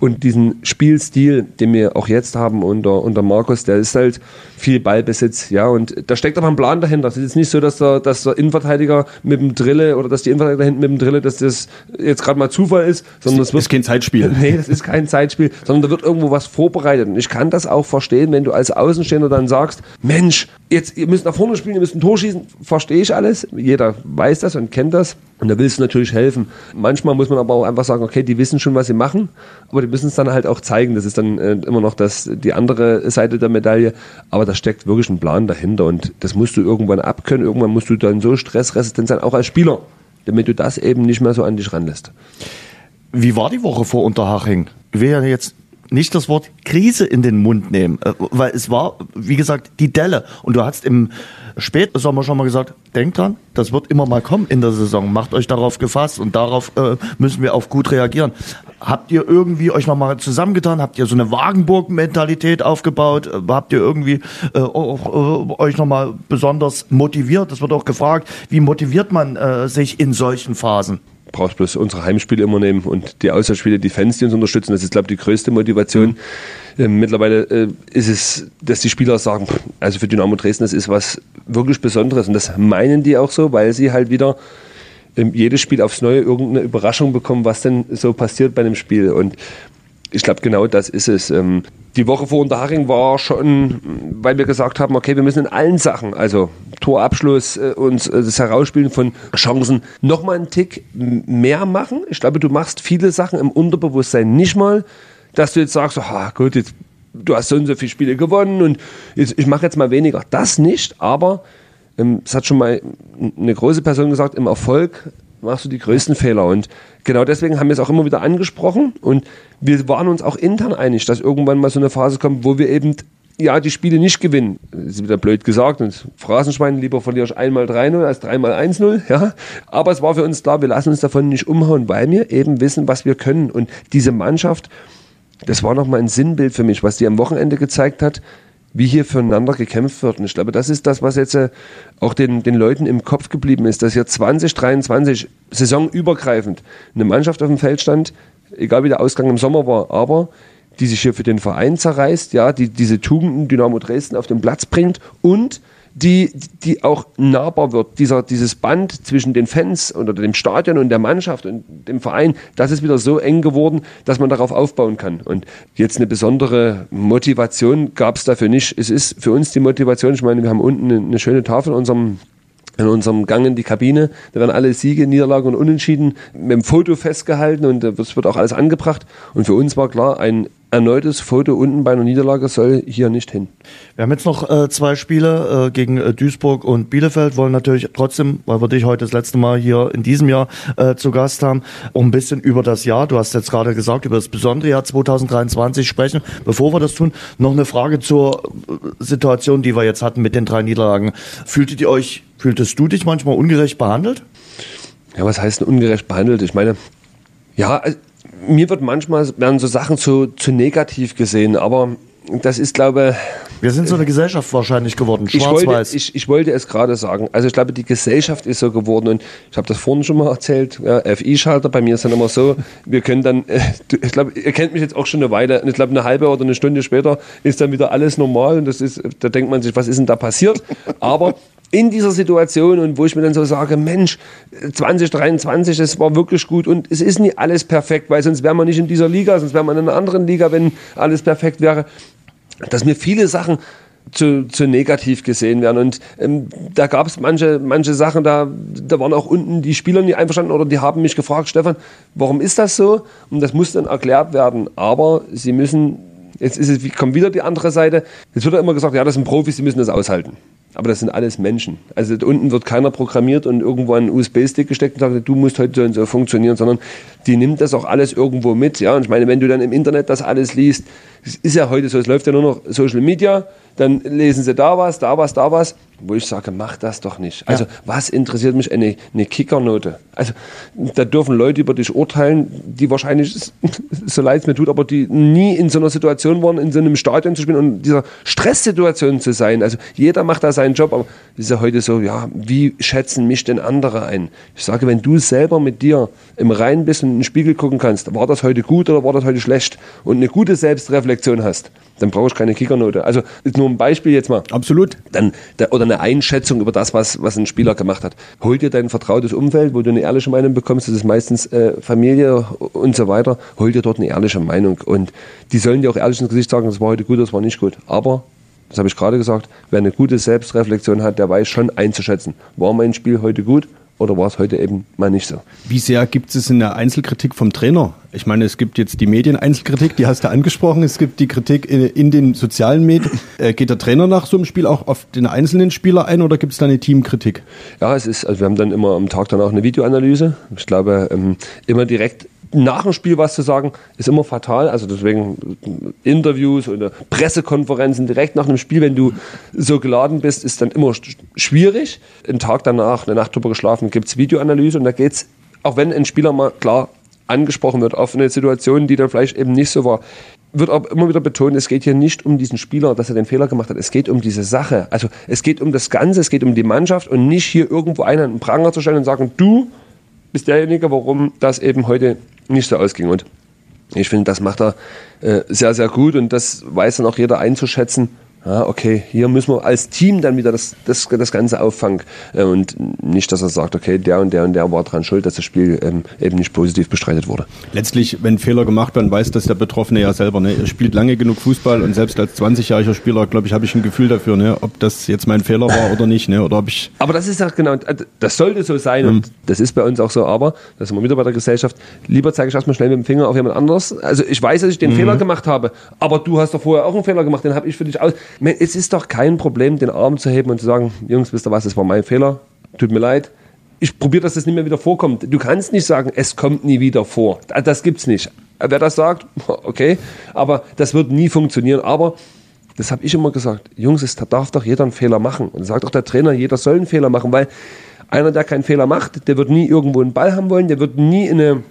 Und diesen Spielstil, den wir auch jetzt haben unter, unter Markus, der ist halt viel Ballbesitz, ja, und da steckt aber ein Plan dahinter. Es ist jetzt nicht so, dass der, dass der Innenverteidiger mit dem Drille oder dass die Innenverteidiger hinten mit dem Drille, dass das jetzt gerade mal Zufall ist, sondern das, das ist kein Zeitspiel. Nee, das ist kein Zeitspiel, sondern da wird irgendwo was vorbereitet. Und ich kann das auch verstehen, wenn du als Außenstehender dann sagst, Mensch, jetzt, ihr müsst nach vorne spielen, ihr müsst ein Tor schießen, verstehe ich alles. Jeder weiß das und kennt das. Und da willst du natürlich helfen. Manchmal muss man aber auch einfach sagen, okay, die wissen schon, was sie machen, aber die müssen es dann halt auch zeigen. Das ist dann äh, immer noch das, die andere Seite der Medaille. Aber da steckt wirklich ein Plan dahinter und das musst du irgendwann abkönnen. Irgendwann musst du dann so stressresistent sein, auch als Spieler, damit du das eben nicht mehr so an dich ranlässt. Wie war die Woche vor Unterhaching? Ich will ja jetzt nicht das Wort Krise in den Mund nehmen, äh, weil es war, wie gesagt, die Delle. Und du hast im Spätsommer schon mal gesagt, denkt dran, das wird immer mal kommen in der Saison. Macht euch darauf gefasst und darauf äh, müssen wir auch gut reagieren. Habt ihr irgendwie euch nochmal zusammengetan? Habt ihr so eine Wagenburg-Mentalität aufgebaut? Äh, habt ihr irgendwie äh, auch, äh, euch nochmal besonders motiviert? Das wird auch gefragt, wie motiviert man äh, sich in solchen Phasen? Brauchst bloß unsere Heimspiele immer nehmen und die Auswärtsspiele, die Fans, die uns unterstützen. Das ist, glaube ich, die größte Motivation. Mhm. Ähm, mittlerweile äh, ist es, dass die Spieler sagen, also für Dynamo Dresden, das ist was wirklich Besonderes. Und das meinen die auch so, weil sie halt wieder ähm, jedes Spiel aufs Neue irgendeine Überraschung bekommen, was denn so passiert bei einem Spiel. Und ich glaube, genau das ist es. Ähm, die Woche vor Unterhaching war schon, weil wir gesagt haben, okay, wir müssen in allen Sachen, also Torabschluss, äh, uns äh, das Herausspielen von Chancen, nochmal einen Tick mehr machen. Ich glaube, du machst viele Sachen im Unterbewusstsein nicht mal, dass du jetzt sagst, ah, gut, jetzt, du hast so und so viele Spiele gewonnen und jetzt, ich mache jetzt mal weniger. Das nicht, aber ähm, es hat schon mal eine große Person gesagt, im Erfolg machst du die größten Fehler. Und genau deswegen haben wir es auch immer wieder angesprochen. Und wir waren uns auch intern einig, dass irgendwann mal so eine Phase kommt, wo wir eben ja, die Spiele nicht gewinnen. Das ist wieder blöd gesagt. Und Phrasenschwein, lieber verlierst einmal 3-0 als dreimal 1-0. Ja. Aber es war für uns klar, wir lassen uns davon nicht umhauen, weil wir eben wissen, was wir können. Und diese Mannschaft, das war nochmal ein Sinnbild für mich, was die am Wochenende gezeigt hat wie hier füreinander gekämpft wird. Und ich glaube, das ist das, was jetzt äh, auch den, den Leuten im Kopf geblieben ist, dass hier 2023 saisonübergreifend eine Mannschaft auf dem Feld stand, egal wie der Ausgang im Sommer war, aber die sich hier für den Verein zerreißt, ja, die diese Tugenden Dynamo Dresden auf den Platz bringt und die, die auch nahbar wird. Dieser, dieses Band zwischen den Fans oder dem Stadion und der Mannschaft und dem Verein, das ist wieder so eng geworden, dass man darauf aufbauen kann. Und jetzt eine besondere Motivation gab es dafür nicht. Es ist für uns die Motivation, ich meine, wir haben unten eine, schöne Tafel in unserem in unserem Gang in die Kabine. Da werden alle Siege, Niederlagen und Unentschieden mit dem Foto festgehalten und es wird auch alles angebracht. Und für uns war klar, ein erneutes Foto unten bei einer Niederlage soll hier nicht hin. Wir haben jetzt noch äh, zwei Spiele äh, gegen äh, Duisburg und Bielefeld, wollen natürlich trotzdem, weil wir dich heute das letzte Mal hier in diesem Jahr äh, zu Gast haben, um ein bisschen über das Jahr, du hast jetzt gerade gesagt, über das besondere Jahr 2023 sprechen. Bevor wir das tun, noch eine Frage zur äh, Situation, die wir jetzt hatten mit den drei Niederlagen. Fühltet ihr euch Fühltest du dich manchmal ungerecht behandelt? Ja, was heißt denn ungerecht behandelt? Ich meine, ja, mir wird manchmal werden so Sachen zu, zu negativ gesehen, aber das ist, glaube Wir sind so eine Gesellschaft wahrscheinlich geworden, schwarz-weiß. Ich, ich, ich, wollte es gerade sagen. Also ich glaube, die Gesellschaft ist so geworden und ich habe das vorhin schon mal erzählt, ja, FI-Schalter, bei mir ist dann immer so, wir können dann, äh, ich glaube, ihr kennt mich jetzt auch schon eine Weile und ich glaube, eine halbe oder eine Stunde später ist dann wieder alles normal und das ist, da denkt man sich, was ist denn da passiert? Aber in dieser Situation und wo ich mir dann so sage, Mensch, 2023, das war wirklich gut und es ist nicht alles perfekt, weil sonst wären wir nicht in dieser Liga, sonst wären wir in einer anderen Liga, wenn alles perfekt wäre, dass mir viele Sachen zu, zu negativ gesehen werden. Und ähm, da gab es manche, manche Sachen, da, da waren auch unten die Spieler nicht einverstanden oder die haben mich gefragt, Stefan, warum ist das so? Und das muss dann erklärt werden. Aber sie müssen, jetzt ist es, kommt wieder die andere Seite, jetzt wird ja immer gesagt, ja, das sind Profis, sie müssen das aushalten. Aber das sind alles Menschen. Also unten wird keiner programmiert und irgendwo einen USB-Stick gesteckt und sagt, du musst heute so und so funktionieren, sondern die nimmt das auch alles irgendwo mit. Ja, und ich meine, wenn du dann im Internet das alles liest, es ist ja heute so, es läuft ja nur noch Social Media, dann lesen sie da was, da was, da was, wo ich sage, mach das doch nicht. Also ja. was interessiert mich eine, eine Kickernote? Also da dürfen Leute über dich urteilen, die wahrscheinlich, so leid es mir tut, aber die nie in so einer Situation waren, in so einem Stadion zu spielen und in dieser Stresssituation zu sein. Also jeder macht da seinen Job, aber ist ja heute so, ja, wie schätzen mich denn andere ein? Ich sage, wenn du selber mit dir im Reinen bist und in den Spiegel gucken kannst, war das heute gut oder war das heute schlecht und eine gute Selbstreflexion hast, dann brauche ich keine Kickernote. Also ist nur ein Beispiel jetzt mal. Absolut. Dann, oder eine Einschätzung über das, was, was ein Spieler gemacht hat. Hol dir dein vertrautes Umfeld, wo du eine ehrliche Meinung bekommst, das ist meistens äh, Familie und so weiter. Hol dir dort eine ehrliche Meinung. Und die sollen dir auch ehrlich ins Gesicht sagen, das war heute gut, das war nicht gut. Aber das habe ich gerade gesagt, wer eine gute Selbstreflexion hat, der weiß schon einzuschätzen, war mein Spiel heute gut oder war es heute eben mal nicht so? Wie sehr gibt es in der Einzelkritik vom Trainer? Ich meine, es gibt jetzt die Medien-Einzelkritik, die hast du angesprochen. Es gibt die Kritik in, in den sozialen Medien. Äh, geht der Trainer nach so einem Spiel auch auf den einzelnen Spieler ein oder gibt es da eine Teamkritik? Ja, es ist, also wir haben dann immer am Tag danach eine Videoanalyse. Ich glaube, ähm, immer direkt nach dem Spiel was zu sagen, ist immer fatal. Also deswegen Interviews oder Pressekonferenzen direkt nach einem Spiel, wenn du so geladen bist, ist dann immer schwierig. Einen Tag danach, eine Nacht drüber geschlafen, gibt es Videoanalyse und da geht es, auch wenn ein Spieler mal klar angesprochen wird auf eine Situation, die dann vielleicht eben nicht so war, wird aber immer wieder betont, es geht hier nicht um diesen Spieler, dass er den Fehler gemacht hat. Es geht um diese Sache. Also es geht um das Ganze, es geht um die Mannschaft und nicht hier irgendwo einen an den Pranger zu stellen und sagen, du bist derjenige, warum das eben heute nicht so ausging. Und ich finde, das macht er äh, sehr, sehr gut und das weiß dann auch jeder einzuschätzen ja, okay, hier müssen wir als Team dann wieder das, das, das Ganze auffangen äh, und nicht, dass er sagt, okay, der und der und der war dran schuld, dass das Spiel ähm, eben nicht positiv bestreitet wurde. Letztlich, wenn Fehler gemacht werden, weiß das der Betroffene ja selber. Ne? Er spielt lange genug Fußball und selbst als 20-jähriger Spieler, glaube ich, habe ich ein Gefühl dafür, ne? ob das jetzt mein Fehler war oder nicht. Ne? Oder ob ich aber das ist ja genau, das sollte so sein mhm. und das ist bei uns auch so, aber, da sind wir wieder bei der Gesellschaft, lieber zeige ich erstmal schnell mit dem Finger auf jemand anderes. Also ich weiß, dass ich den mhm. Fehler gemacht habe, aber du hast doch vorher auch einen Fehler gemacht, den habe ich für dich aus es ist doch kein Problem, den Arm zu heben und zu sagen, Jungs, wisst ihr was, das war mein Fehler, tut mir leid. Ich probiere, dass das nicht mehr wieder vorkommt. Du kannst nicht sagen, es kommt nie wieder vor. Das gibt's nicht. Wer das sagt, okay, aber das wird nie funktionieren. Aber das habe ich immer gesagt, Jungs, es darf doch jeder einen Fehler machen. Und sagt auch der Trainer, jeder soll einen Fehler machen, weil einer, der keinen Fehler macht, der wird nie irgendwo einen Ball haben wollen, der wird nie in eine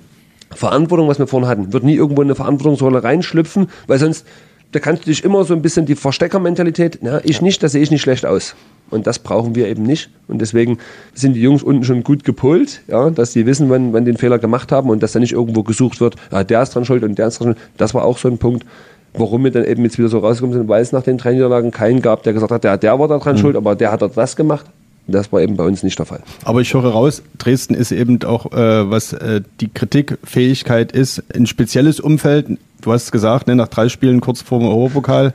Verantwortung, was wir vorhin hatten, wird nie irgendwo in eine Verantwortungsrolle reinschlüpfen, weil sonst da kannst du dich immer so ein bisschen die Versteckermentalität, na, ich nicht, da sehe ich nicht schlecht aus. Und das brauchen wir eben nicht. Und deswegen sind die Jungs unten schon gut gepolt, ja, dass sie wissen, wann, wann den Fehler gemacht haben und dass da nicht irgendwo gesucht wird, ja, der ist dran schuld und der ist dran schuld. Das war auch so ein Punkt. warum wir dann eben jetzt wieder so rausgekommen sind, weil es nach den drei Niederlagen keinen gab, der gesagt hat, der, der war daran mhm. schuld, aber der hat das gemacht. Das war eben bei uns nicht der Fall. Aber ich höre raus, Dresden ist eben auch, äh, was äh, die Kritikfähigkeit ist, ein spezielles Umfeld. Du hast gesagt, ne, nach drei Spielen kurz vor dem Europapokal.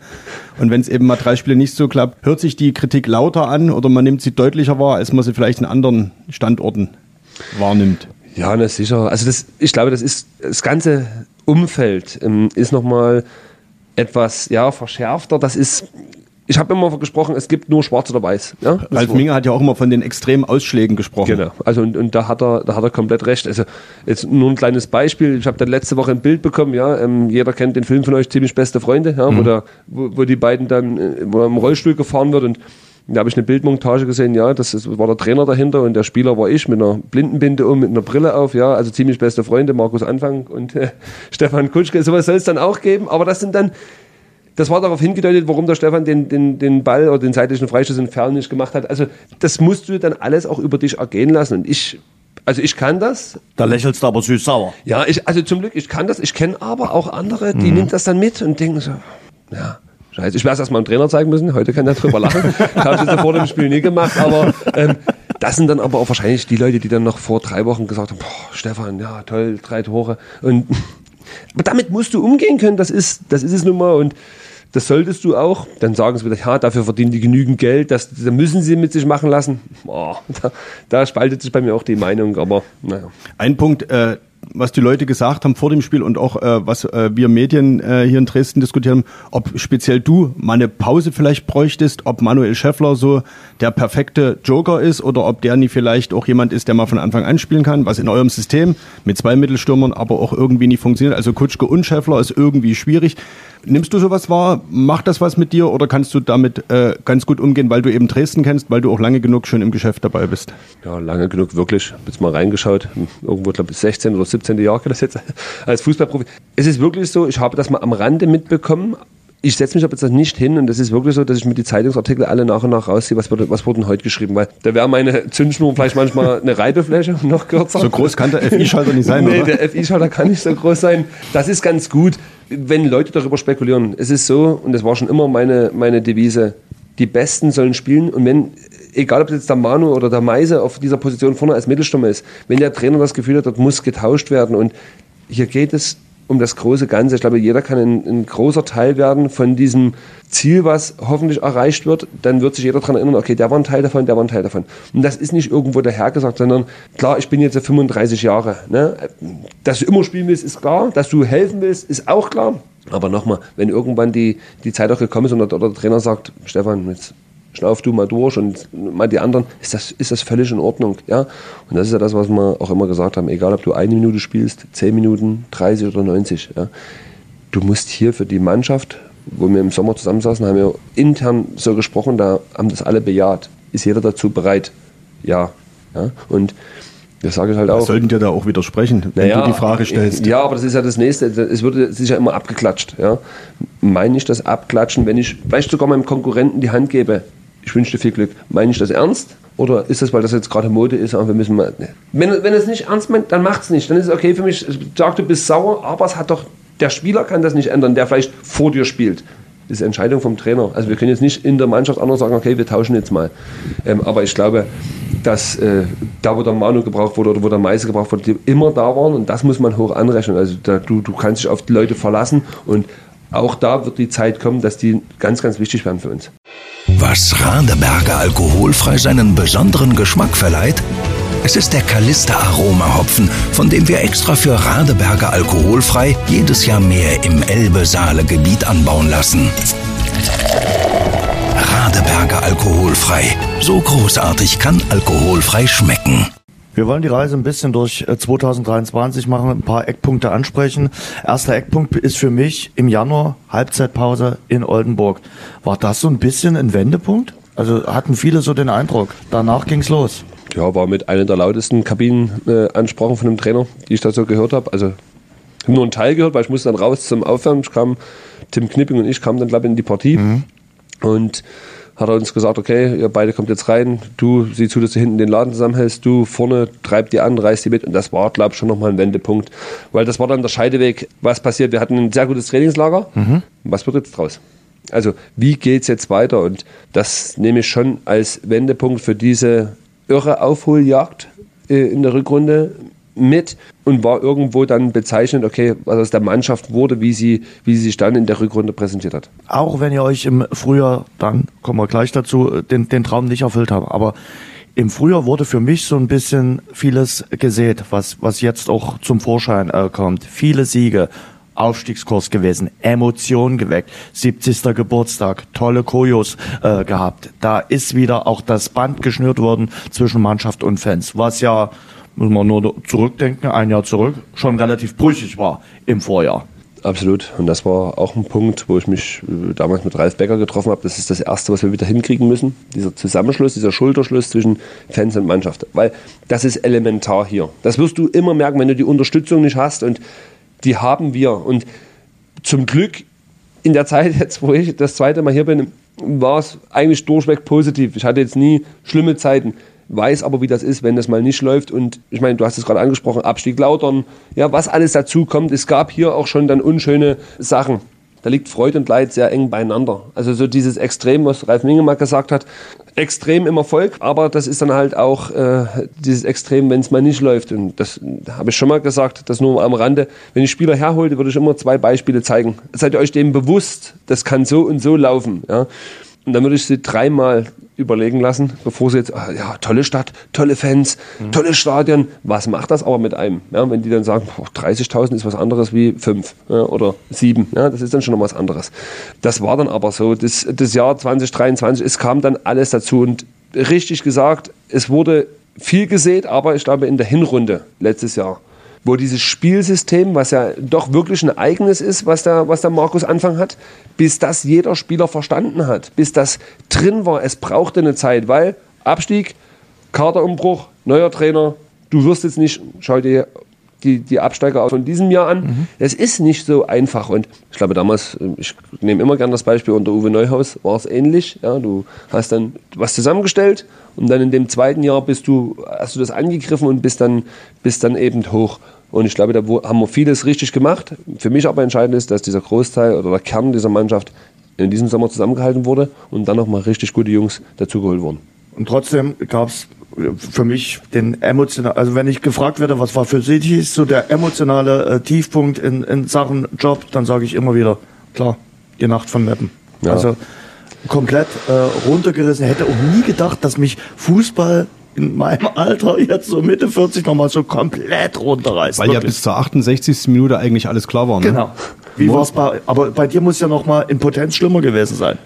Und wenn es eben mal drei Spiele nicht so klappt, hört sich die Kritik lauter an oder man nimmt sie deutlicher wahr, als man sie vielleicht in anderen Standorten wahrnimmt. Ja, na sicher. Also das, ich glaube, das ist das ganze Umfeld ähm, ist nochmal etwas ja, verschärfter. Das ist ich habe immer gesprochen, es gibt nur schwarz oder weiß. Ja? Ralf Minger hat ja auch immer von den extremen Ausschlägen gesprochen. Genau, also und, und da hat er, da hat er komplett recht. Also jetzt nur ein kleines Beispiel. Ich habe dann letzte Woche ein Bild bekommen. Ja, ähm, jeder kennt den Film von euch ziemlich beste Freunde, ja, mhm. wo, da, wo, wo die beiden dann äh, wo er im Rollstuhl gefahren wird und da habe ich eine Bildmontage gesehen, ja, das ist, war der Trainer dahinter und der Spieler war ich mit einer Blindenbinde um, mit einer Brille auf, ja, also ziemlich beste Freunde, Markus Anfang und äh, Stefan Kutschke, sowas soll es dann auch geben, aber das sind dann, das war darauf hingedeutet, warum der Stefan den, den, den Ball oder den seitlichen Freistoß in Fern nicht gemacht hat. Also das musst du dann alles auch über dich ergehen lassen und ich also ich kann das. Da lächelst du aber süß sauer. Ja, ich, also zum Glück, ich kann das. Ich kenne aber auch andere, die mhm. nimmt das dann mit und denken so, ja, Scheiße, ich werde es erstmal dem Trainer zeigen müssen. Heute kann er drüber lachen. Habe ich jetzt vor dem Spiel nie gemacht, aber ähm, das sind dann aber auch wahrscheinlich die Leute, die dann noch vor drei Wochen gesagt haben, boah, Stefan, ja toll, drei Tore. Und aber damit musst du umgehen können. Das ist, das ist es nun mal und das solltest du auch. Dann sagen sie wieder, ja, dafür verdienen die genügend Geld, das, das müssen sie mit sich machen lassen. Boah, da, da, spaltet sich bei mir auch die Meinung, aber naja. Ein Punkt, äh, was die Leute gesagt haben vor dem Spiel und auch äh, was äh, wir Medien äh, hier in Dresden diskutiert haben, ob speziell du mal eine Pause vielleicht bräuchtest, ob Manuel Schäffler so der perfekte Joker ist oder ob der nie vielleicht auch jemand ist, der mal von Anfang an spielen kann, was in eurem System mit zwei Mittelstürmern aber auch irgendwie nie funktioniert. Also Kutschke und Schäffler ist irgendwie schwierig. Nimmst du sowas wahr? Macht das was mit dir oder kannst du damit äh, ganz gut umgehen, weil du eben Dresden kennst, weil du auch lange genug schon im Geschäft dabei bist? Ja, lange genug, wirklich. Hab jetzt mal reingeschaut. Irgendwo, glaube ich, 16 oder 17 Jahre das jetzt als Fußballprofi. Es ist wirklich so, ich habe das mal am Rande mitbekommen, ich setze mich aber jetzt nicht hin und das ist wirklich so, dass ich mir die Zeitungsartikel alle nach und nach rausziehe, was wurde, was heute geschrieben, weil da wäre meine Zündschnur vielleicht manchmal eine Reibefläche noch kürzer. So groß kann der FI-Schalter nicht sein, nee, oder? der FI-Schalter kann nicht so groß sein. Das ist ganz gut, wenn Leute darüber spekulieren. Es ist so, und das war schon immer meine, meine Devise, die Besten sollen spielen und wenn, egal ob jetzt der Manu oder der Meise auf dieser Position vorne als Mittelstürmer ist, wenn der Trainer das Gefühl hat, dort muss getauscht werden und hier geht es um das große Ganze. Ich glaube, jeder kann ein, ein, großer Teil werden von diesem Ziel, was hoffentlich erreicht wird. Dann wird sich jeder daran erinnern, okay, der war ein Teil davon, der war ein Teil davon. Und das ist nicht irgendwo dahergesagt, sondern klar, ich bin jetzt 35 Jahre. Ne? Dass du immer spielen willst, ist klar. Dass du helfen willst, ist auch klar. Aber nochmal, wenn irgendwann die, die Zeit auch gekommen ist und der, der Trainer sagt, Stefan, jetzt schnauf du mal durch und mal die anderen, ist das, ist das völlig in Ordnung. Ja? Und das ist ja das, was wir auch immer gesagt haben, egal ob du eine Minute spielst, zehn Minuten, 30 oder 90. Ja? Du musst hier für die Mannschaft, wo wir im Sommer zusammensaßen, haben wir intern so gesprochen, da haben das alle bejaht. Ist jeder dazu bereit? Ja. ja? Und das sage ich halt auch. Was sollten dir da auch widersprechen, wenn naja, du die Frage stellst? Ja, aber das ist ja das Nächste. Es wird sicher immer abgeklatscht. Ja? Meine ich das Abklatschen, wenn ich vielleicht sogar meinem Konkurrenten die Hand gebe, ich wünsche dir viel Glück. Meine ich das ernst? Oder ist das, weil das jetzt gerade Mode ist, aber wir müssen mal. Ne. Wenn, wenn es nicht ernst meint, dann macht es nicht. Dann ist es okay für mich. Sag, du bist sauer, aber es hat doch. Der Spieler kann das nicht ändern, der vielleicht vor dir spielt. Das ist Entscheidung vom Trainer. Also wir können jetzt nicht in der Mannschaft anders sagen, okay, wir tauschen jetzt mal. Ähm, aber ich glaube, dass äh, da, wo der Manu gebraucht wurde oder wo der Meister gebraucht wurde, die immer da waren und das muss man hoch anrechnen. Also da, du, du kannst dich auf die Leute verlassen und auch da wird die Zeit kommen, dass die ganz, ganz wichtig werden für uns. Was Radeberger alkoholfrei seinen besonderen Geschmack verleiht? Es ist der Kalister Aroma Hopfen, von dem wir extra für Radeberger alkoholfrei jedes Jahr mehr im Elbe-Saale-Gebiet anbauen lassen. Radeberger alkoholfrei. So großartig kann alkoholfrei schmecken. Wir wollen die Reise ein bisschen durch 2023 äh, machen, ein paar Eckpunkte ansprechen. Erster Eckpunkt ist für mich im Januar Halbzeitpause in Oldenburg. War das so ein bisschen ein Wendepunkt? Also hatten viele so den Eindruck. Danach ging's los. Ja, war mit einer der lautesten Kabinenansprachen von dem Trainer, die ich da so gehört habe. Also ich habe nur einen Teil gehört, weil ich musste dann raus zum Aufwärmen. Ich kam, Tim Knipping und ich kamen dann, glaube ich, in die Partie. Mhm. Und hat er uns gesagt, okay, ihr beide kommt jetzt rein, du sieh zu, dass du hinten den Laden zusammenhältst, du vorne treib die an, reiß die mit. Und das war, glaube ich, schon nochmal ein Wendepunkt, weil das war dann der Scheideweg, was passiert, wir hatten ein sehr gutes Trainingslager, mhm. was wird jetzt draus? Also wie geht es jetzt weiter? Und das nehme ich schon als Wendepunkt für diese irre Aufholjagd äh, in der Rückrunde mit und war irgendwo dann bezeichnend, okay, was aus der Mannschaft wurde, wie sie, wie sie sich dann in der Rückrunde präsentiert hat. Auch wenn ihr euch im Frühjahr, dann kommen wir gleich dazu, den, den Traum nicht erfüllt habt. Aber im Frühjahr wurde für mich so ein bisschen vieles gesät, was, was jetzt auch zum Vorschein äh, kommt. Viele Siege, Aufstiegskurs gewesen, Emotionen geweckt, 70. Geburtstag, tolle Kojos äh, gehabt. Da ist wieder auch das Band geschnürt worden zwischen Mannschaft und Fans, was ja muss man nur zurückdenken, ein Jahr zurück, schon relativ brüchig war im Vorjahr. Absolut. Und das war auch ein Punkt, wo ich mich äh, damals mit Ralf Becker getroffen habe. Das ist das Erste, was wir wieder hinkriegen müssen. Dieser Zusammenschluss, dieser Schulterschluss zwischen Fans und Mannschaft. Weil das ist elementar hier. Das wirst du immer merken, wenn du die Unterstützung nicht hast. Und die haben wir. Und zum Glück in der Zeit jetzt, wo ich das zweite Mal hier bin, war es eigentlich durchweg positiv. Ich hatte jetzt nie schlimme Zeiten weiß aber, wie das ist, wenn das mal nicht läuft. Und ich meine, du hast es gerade angesprochen, Abstieg Lautern, ja, was alles dazu kommt. Es gab hier auch schon dann unschöne Sachen. Da liegt Freude und Leid sehr eng beieinander. Also so dieses Extrem, was Ralf Mingemann gesagt hat, extrem im Erfolg, aber das ist dann halt auch äh, dieses Extrem, wenn es mal nicht läuft. Und das habe ich schon mal gesagt, das nur am Rande. Wenn ich Spieler herholte, würde ich immer zwei Beispiele zeigen. Seid ihr euch dem bewusst, das kann so und so laufen. Ja? Und dann würde ich sie dreimal überlegen lassen, bevor sie jetzt, ah, ja, tolle Stadt, tolle Fans, mhm. tolle Stadion. Was macht das aber mit einem? Ja, wenn die dann sagen, 30.000 ist was anderes wie 5 ja, oder 7. Ja, das ist dann schon noch was anderes. Das war dann aber so. Das, das Jahr 2023, es kam dann alles dazu. Und richtig gesagt, es wurde viel gesät, aber ich glaube in der Hinrunde letztes Jahr wo dieses Spielsystem, was ja doch wirklich ein eigenes ist, was der, was der Markus Anfang hat, bis das jeder Spieler verstanden hat, bis das drin war. Es brauchte eine Zeit, weil Abstieg, Kaderumbruch, neuer Trainer, du wirst jetzt nicht, schau dir die, die Absteiger von diesem Jahr an. Mhm. Es ist nicht so einfach. Und ich glaube, damals, ich nehme immer gerne das Beispiel unter Uwe Neuhaus, war es ähnlich. Ja, du hast dann was zusammengestellt und dann in dem zweiten Jahr bist du, hast du das angegriffen und bist dann, bist dann eben hoch. Und ich glaube, da haben wir vieles richtig gemacht. Für mich aber entscheidend ist, dass dieser Großteil oder der Kern dieser Mannschaft in diesem Sommer zusammengehalten wurde und dann nochmal richtig gute Jungs dazugeholt wurden. Und trotzdem gab es für mich den emotionalen, also wenn ich gefragt werde, was war für Sie so der emotionale äh, Tiefpunkt in, in Sachen Job, dann sage ich immer wieder, klar, die Nacht von Meppen. Ja. Also komplett äh, runtergerissen. Hätte auch nie gedacht, dass mich Fußball in meinem Alter jetzt so Mitte 40 nochmal so komplett runterreißt. Weil wirklich. ja bis zur 68. Minute eigentlich alles klar war. Ne? Genau. Wie war's bei, aber bei dir muss ja nochmal in Potenz schlimmer gewesen sein.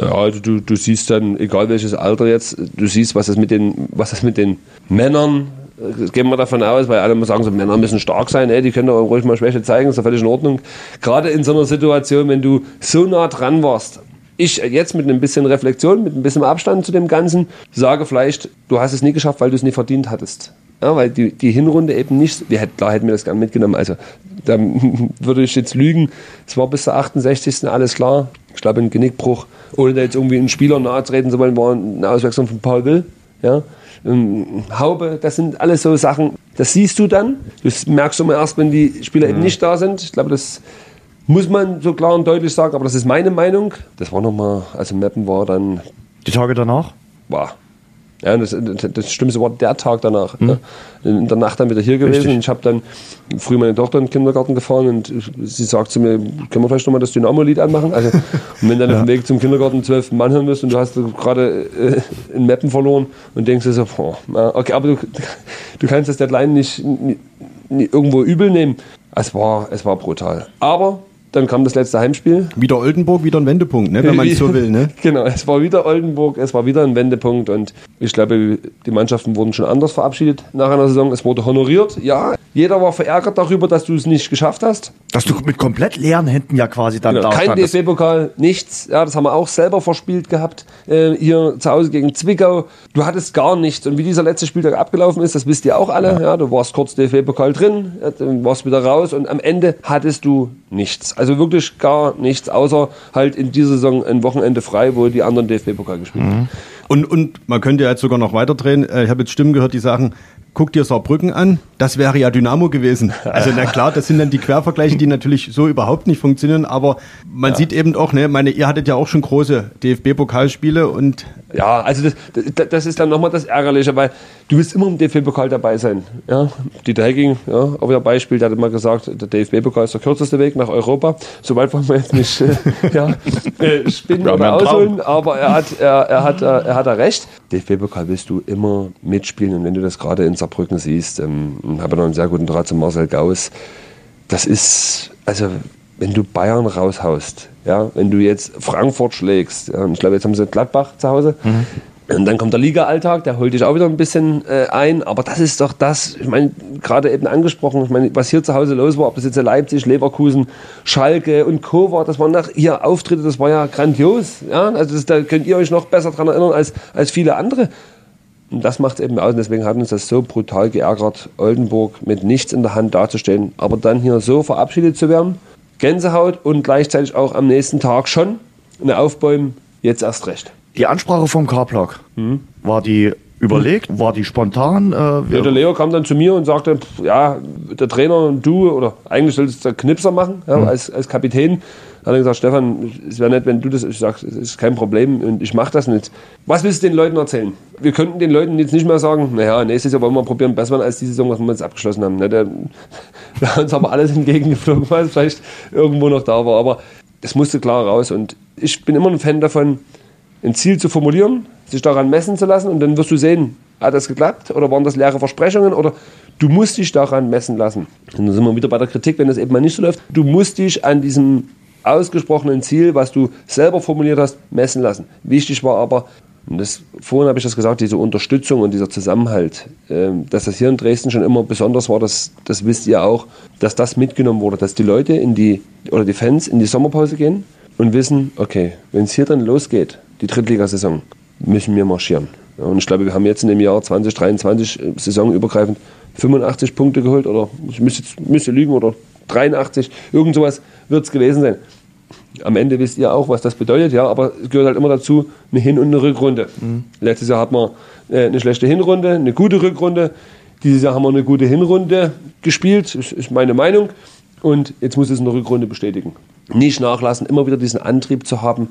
Ja, also du, du siehst dann, egal welches Alter jetzt, du siehst, was das mit den, was das mit den Männern äh, gehen wir davon aus, weil alle immer sagen, so Männer müssen stark sein, ey, die können doch ruhig mal Schwäche zeigen, ist doch völlig in Ordnung. Gerade in so einer Situation, wenn du so nah dran warst, ich jetzt mit ein bisschen Reflexion, mit ein bisschen Abstand zu dem Ganzen, sage vielleicht, du hast es nie geschafft, weil du es nie verdient hattest. Ja, weil die, die Hinrunde eben nicht, wir hätten, klar hätten wir das gerne mitgenommen, also da würde ich jetzt lügen, es war bis zur 68. alles klar. Ich glaube, ein Genickbruch, ohne da jetzt irgendwie einen Spieler nahe treten zu wollen, war eine Auswechslung von Paul Will. Ja. Ähm, Haube, das sind alles so Sachen, das siehst du dann. Das merkst du immer erst, wenn die Spieler mhm. eben nicht da sind. Ich glaube, das muss man so klar und deutlich sagen, aber das ist meine Meinung. Das war nochmal, also Mappen war dann. Die Tage danach? War. Ja, das, das Schlimmste war der Tag danach. Mhm. In der Nacht dann wieder hier gewesen. Richtig. Und ich habe dann früh meine Tochter in den Kindergarten gefahren und sie sagt zu mir, können wir vielleicht nochmal das Dynamo-Lied anmachen? Also, und wenn dann ja. auf dem Weg zum Kindergarten zwölf Mann hören wirst und du hast gerade äh, in Mappen verloren und denkst dir so, boah, okay, aber du, du kannst das Deadline nicht, nicht, nicht irgendwo übel nehmen. Es war, es war brutal. Aber dann kam das letzte Heimspiel. Wieder Oldenburg, wieder ein Wendepunkt, ne, wenn man so will. Ne? genau, es war wieder Oldenburg, es war wieder ein Wendepunkt und ich glaube, die Mannschaften wurden schon anders verabschiedet nach einer Saison. Es wurde honoriert, ja. Jeder war verärgert darüber, dass du es nicht geschafft hast. Dass du mit komplett leeren Händen ja quasi dann genau, da Kein DFB-Pokal, nichts. Ja, das haben wir auch selber verspielt gehabt. Äh, hier zu Hause gegen Zwickau. Du hattest gar nichts. Und wie dieser letzte Spieltag abgelaufen ist, das wisst ihr auch alle. Ja. ja du warst kurz DFB-Pokal drin, warst wieder raus und am Ende hattest du nichts. Also wirklich gar nichts, außer halt in dieser Saison ein Wochenende frei, wo die anderen DFB-Pokal gespielt haben. Mhm. Und, und man könnte jetzt sogar noch weiterdrehen. Äh, ich habe jetzt Stimmen gehört, die sagen, guck dir Saarbrücken an, das wäre ja Dynamo gewesen. Also na klar, das sind dann die Quervergleiche, die natürlich so überhaupt nicht funktionieren, aber man ja. sieht eben auch, ne, meine, ihr hattet ja auch schon große DFB-Pokalspiele und ja, also das, das ist dann nochmal das Ärgerliche, weil du willst immer im DFB-Pokal dabei sein. Ja? Dieter Hecking, ja, auch wieder Beispiel, der hat immer gesagt, der DFB-Pokal ist der kürzeste Weg nach Europa. Soweit wollen wir jetzt nicht äh, ja, äh, spinnen oder ausholen, aber er hat, er, er, hat, äh, er hat da recht. DFB-Pokal willst du immer mitspielen und wenn du das gerade in Saarbrücken siehst, ähm, habe noch einen sehr guten Draht zu Marcel Gauss, das ist, also wenn du Bayern raushaust, ja, wenn du jetzt Frankfurt schlägst, ja, ich glaube, jetzt haben sie Gladbach zu Hause. Mhm. Und dann kommt der Liga-Alltag, der holt dich auch wieder ein bisschen äh, ein. Aber das ist doch das, ich meine, gerade eben angesprochen, ich meine, was hier zu Hause los war, ob das jetzt Leipzig, Leverkusen, Schalke und Co. war, das waren nach ihr Auftritte, das war ja grandios. Ja? Also das, da könnt ihr euch noch besser daran erinnern als, als viele andere. Und das macht es eben aus. Und deswegen hat uns das so brutal geärgert, Oldenburg mit nichts in der Hand dazustehen. Aber dann hier so verabschiedet zu werden, Gänsehaut und gleichzeitig auch am nächsten Tag schon eine Aufbäumen, jetzt erst recht. Die Ansprache vom K-Block, mhm. war die überlegt, war die spontan? Äh, ja, der Leo kam dann zu mir und sagte, ja, der Trainer und du, oder eigentlich solltest du Knipser machen, ja, mhm. als, als Kapitän. Hat er gesagt, Stefan, es wäre nett, wenn du das, ich sage, es ist kein Problem und ich mache das nicht. Was willst du den Leuten erzählen? Wir könnten den Leuten jetzt nicht mehr sagen, naja, nächstes Jahr wollen wir probieren, besser als die Saison, was wir jetzt abgeschlossen haben. Ne? Der, wir haben uns aber alles entgegengeflogen, was vielleicht irgendwo noch da war, aber das musste klar raus und ich bin immer ein Fan davon, ein Ziel zu formulieren, sich daran messen zu lassen und dann wirst du sehen, hat das geklappt oder waren das leere Versprechungen oder du musst dich daran messen lassen. Und dann sind wir wieder bei der Kritik, wenn das eben mal nicht so läuft. Du musst dich an diesem ausgesprochenen Ziel, was du selber formuliert hast, messen lassen. Wichtig war aber, und das, vorhin habe ich das gesagt, diese Unterstützung und dieser Zusammenhalt, äh, dass das hier in Dresden schon immer besonders war, das, das wisst ihr auch, dass das mitgenommen wurde, dass die Leute in die, oder die Fans in die Sommerpause gehen und wissen, okay, wenn es hier dann losgeht, die Drittligasaison, müssen wir marschieren. Ja, und ich glaube, wir haben jetzt in dem Jahr 2023 äh, saisonübergreifend 85 Punkte geholt oder ich müsste, müsste lügen oder 83, irgend sowas wird es gewesen sein. Am Ende wisst ihr auch, was das bedeutet, ja, aber es gehört halt immer dazu, eine Hin- und eine Rückrunde. Mhm. Letztes Jahr hatten wir äh, eine schlechte Hinrunde, eine gute Rückrunde. Dieses Jahr haben wir eine gute Hinrunde gespielt, ist, ist meine Meinung. Und jetzt muss es eine Rückrunde bestätigen. Nicht nachlassen, immer wieder diesen Antrieb zu haben,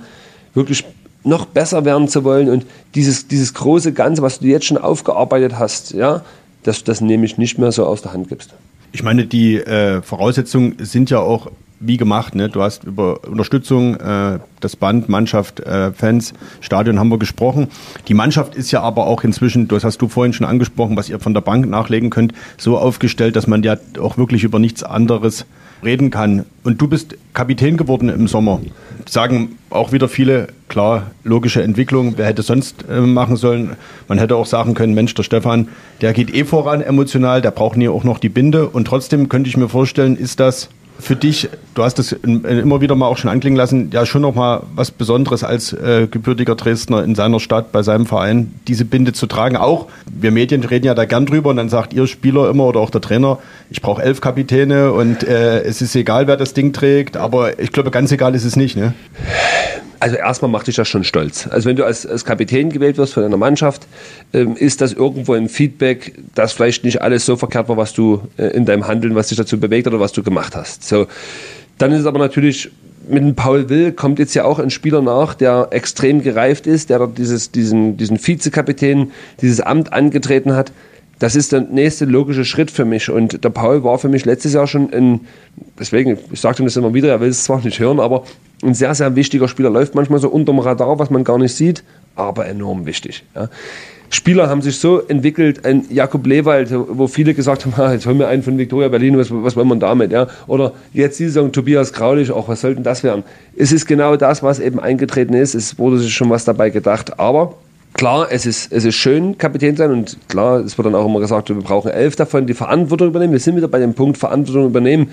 wirklich noch besser werden zu wollen und dieses, dieses große Ganze, was du jetzt schon aufgearbeitet hast, ja, dass du das nämlich nicht mehr so aus der Hand gibst. Ich meine, die äh, Voraussetzungen sind ja auch wie gemacht. Ne? Du hast über Unterstützung, äh, das Band, Mannschaft, äh, Fans, Stadion haben wir gesprochen. Die Mannschaft ist ja aber auch inzwischen, das hast du vorhin schon angesprochen, was ihr von der Bank nachlegen könnt, so aufgestellt, dass man ja auch wirklich über nichts anderes reden kann. Und du bist Kapitän geworden im Sommer. Sagen auch wieder viele, klar, logische Entwicklung. Wer hätte sonst äh, machen sollen? Man hätte auch sagen können, Mensch, der Stefan, der geht eh voran emotional, der braucht nie auch noch die Binde. Und trotzdem könnte ich mir vorstellen, ist das für dich, du hast es immer wieder mal auch schon anklingen lassen, ja schon noch mal was Besonderes als äh, gebürtiger Dresdner in seiner Stadt, bei seinem Verein, diese Binde zu tragen. Auch wir Medien reden ja da gern drüber und dann sagt ihr Spieler immer oder auch der Trainer, ich brauche elf Kapitäne und äh, es ist egal, wer das Ding trägt, aber ich glaube, ganz egal ist es nicht. Ne? Also erstmal macht dich das schon stolz. Also wenn du als, als Kapitän gewählt wirst von einer Mannschaft, ähm, ist das irgendwo ein Feedback, dass vielleicht nicht alles so verkehrt war, was du äh, in deinem Handeln, was dich dazu bewegt oder was du gemacht hast. So, dann ist es aber natürlich mit dem Paul Will kommt jetzt ja auch ein Spieler nach, der extrem gereift ist, der dieses, diesen, diesen Vizekapitän, dieses Amt angetreten hat das ist der nächste logische Schritt für mich. Und der Paul war für mich letztes Jahr schon ein, deswegen, ich sage ihm das immer wieder, er will es zwar nicht hören, aber ein sehr, sehr wichtiger Spieler. Läuft manchmal so unterm Radar, was man gar nicht sieht, aber enorm wichtig. Ja. Spieler haben sich so entwickelt, ein Jakob Lewald, wo viele gesagt haben, jetzt holen wir einen von Victoria Berlin, was, was wollen wir damit? Ja? Oder jetzt die Saison Tobias Graulich, auch was sollten das werden? Es ist genau das, was eben eingetreten ist. Es wurde sich schon was dabei gedacht, aber Klar, es ist, es ist schön, Kapitän sein und klar, es wird dann auch immer gesagt, wir brauchen elf davon, die Verantwortung übernehmen. Wir sind wieder bei dem Punkt Verantwortung übernehmen.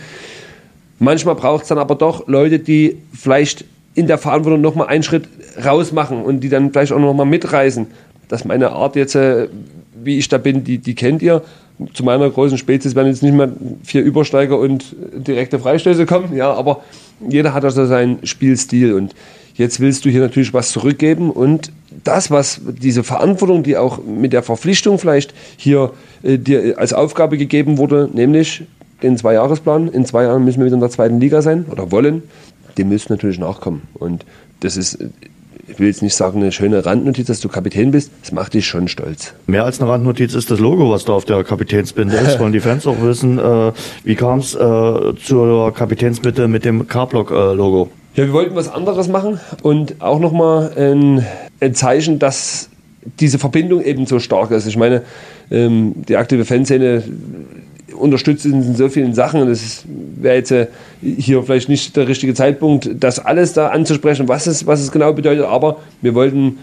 Manchmal braucht es dann aber doch Leute, die vielleicht in der Verantwortung nochmal einen Schritt raus machen und die dann vielleicht auch nochmal mitreißen. Das ist meine Art jetzt, äh, wie ich da bin, die, die kennt ihr. zu meiner großen Spezies werden jetzt nicht mehr vier Übersteiger und direkte Freistöße kommen, ja, aber jeder hat also seinen Spielstil und jetzt willst du hier natürlich was zurückgeben und das, was diese Verantwortung, die auch mit der Verpflichtung vielleicht hier äh, dir als Aufgabe gegeben wurde, nämlich den Zweijahresplan, in zwei Jahren müssen wir wieder in der zweiten Liga sein oder wollen, dem müsst natürlich nachkommen. Und das ist, ich will jetzt nicht sagen, eine schöne Randnotiz, dass du Kapitän bist, das macht dich schon stolz. Mehr als eine Randnotiz ist das Logo, was da auf der Kapitänsbinde ist. Wollen die Fans auch wissen, äh, wie kam es äh, zur Kapitänsbinde mit dem K-Block-Logo? ja, wir wollten was anderes machen und auch nochmal ein, ein Zeichen, dass diese Verbindung eben so stark ist. Ich meine, ähm, die aktive Fanszene unterstützt in so vielen Sachen. Das wäre jetzt äh, hier vielleicht nicht der richtige Zeitpunkt, das alles da anzusprechen, was es, was es genau bedeutet. Aber wir wollten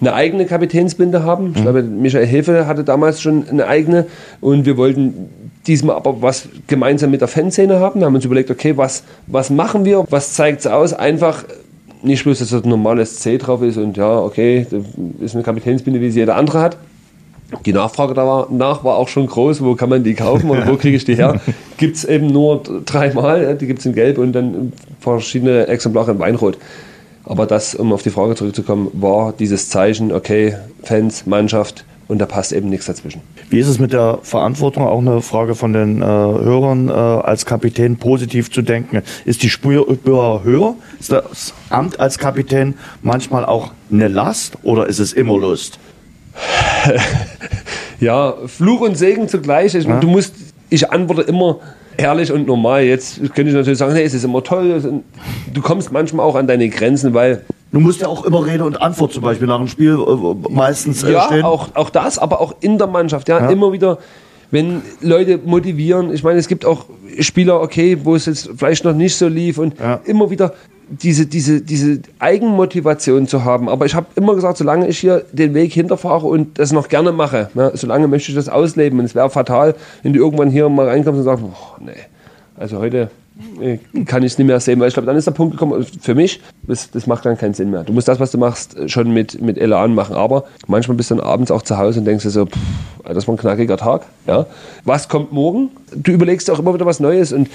eine eigene Kapitänsbinde haben. Ich mhm. glaube, Michael Hefe hatte damals schon eine eigene. Und wir wollten diesmal aber was gemeinsam mit der Fanszene haben. Wir haben uns überlegt, okay, was, was machen wir? Was zeigt es aus? Einfach nicht bloß, dass das ein normales C drauf ist und ja, okay, das ist eine Kapitänsbinde, wie sie jeder andere hat. Die Nachfrage danach war auch schon groß, wo kann man die kaufen und wo kriege ich die her? Gibt es eben nur dreimal, die gibt es in Gelb und dann verschiedene Exemplare in Weinrot. Aber das, um auf die Frage zurückzukommen, war dieses Zeichen, okay, Fans, Mannschaft und da passt eben nichts dazwischen. Wie ist es mit der Verantwortung? Auch eine Frage von den äh, Hörern, äh, als Kapitän positiv zu denken. Ist die Spur höher? Ist das Amt als Kapitän manchmal auch eine Last oder ist es immer Lust? ja, Fluch und Segen zugleich. Ich, ja. Du musst, ich antworte immer ehrlich und normal. Jetzt könnte ich natürlich sagen, hey, es ist immer toll. Du kommst manchmal auch an deine Grenzen, weil Du musst ja auch immer Rede und Antwort zum Beispiel nach dem Spiel äh, meistens äh, ja, stehen. Ja, auch, auch das, aber auch in der Mannschaft. Ja, ja, immer wieder, wenn Leute motivieren. Ich meine, es gibt auch Spieler, okay, wo es jetzt vielleicht noch nicht so lief und ja. immer wieder diese, diese, diese Eigenmotivation zu haben. Aber ich habe immer gesagt, solange ich hier den Weg hinterfahre und das noch gerne mache, ja, solange möchte ich das ausleben. Und es wäre fatal, wenn du irgendwann hier mal reinkommst und sagst, boah, nee, also heute kann ich es nicht mehr sehen, weil ich glaube, dann ist der Punkt gekommen, für mich, das, das macht dann keinen Sinn mehr. Du musst das, was du machst, schon mit, mit Elan machen, aber manchmal bist du dann abends auch zu Hause und denkst dir so, pff, das war ein knackiger Tag, ja. Was kommt morgen? Du überlegst auch immer wieder was Neues und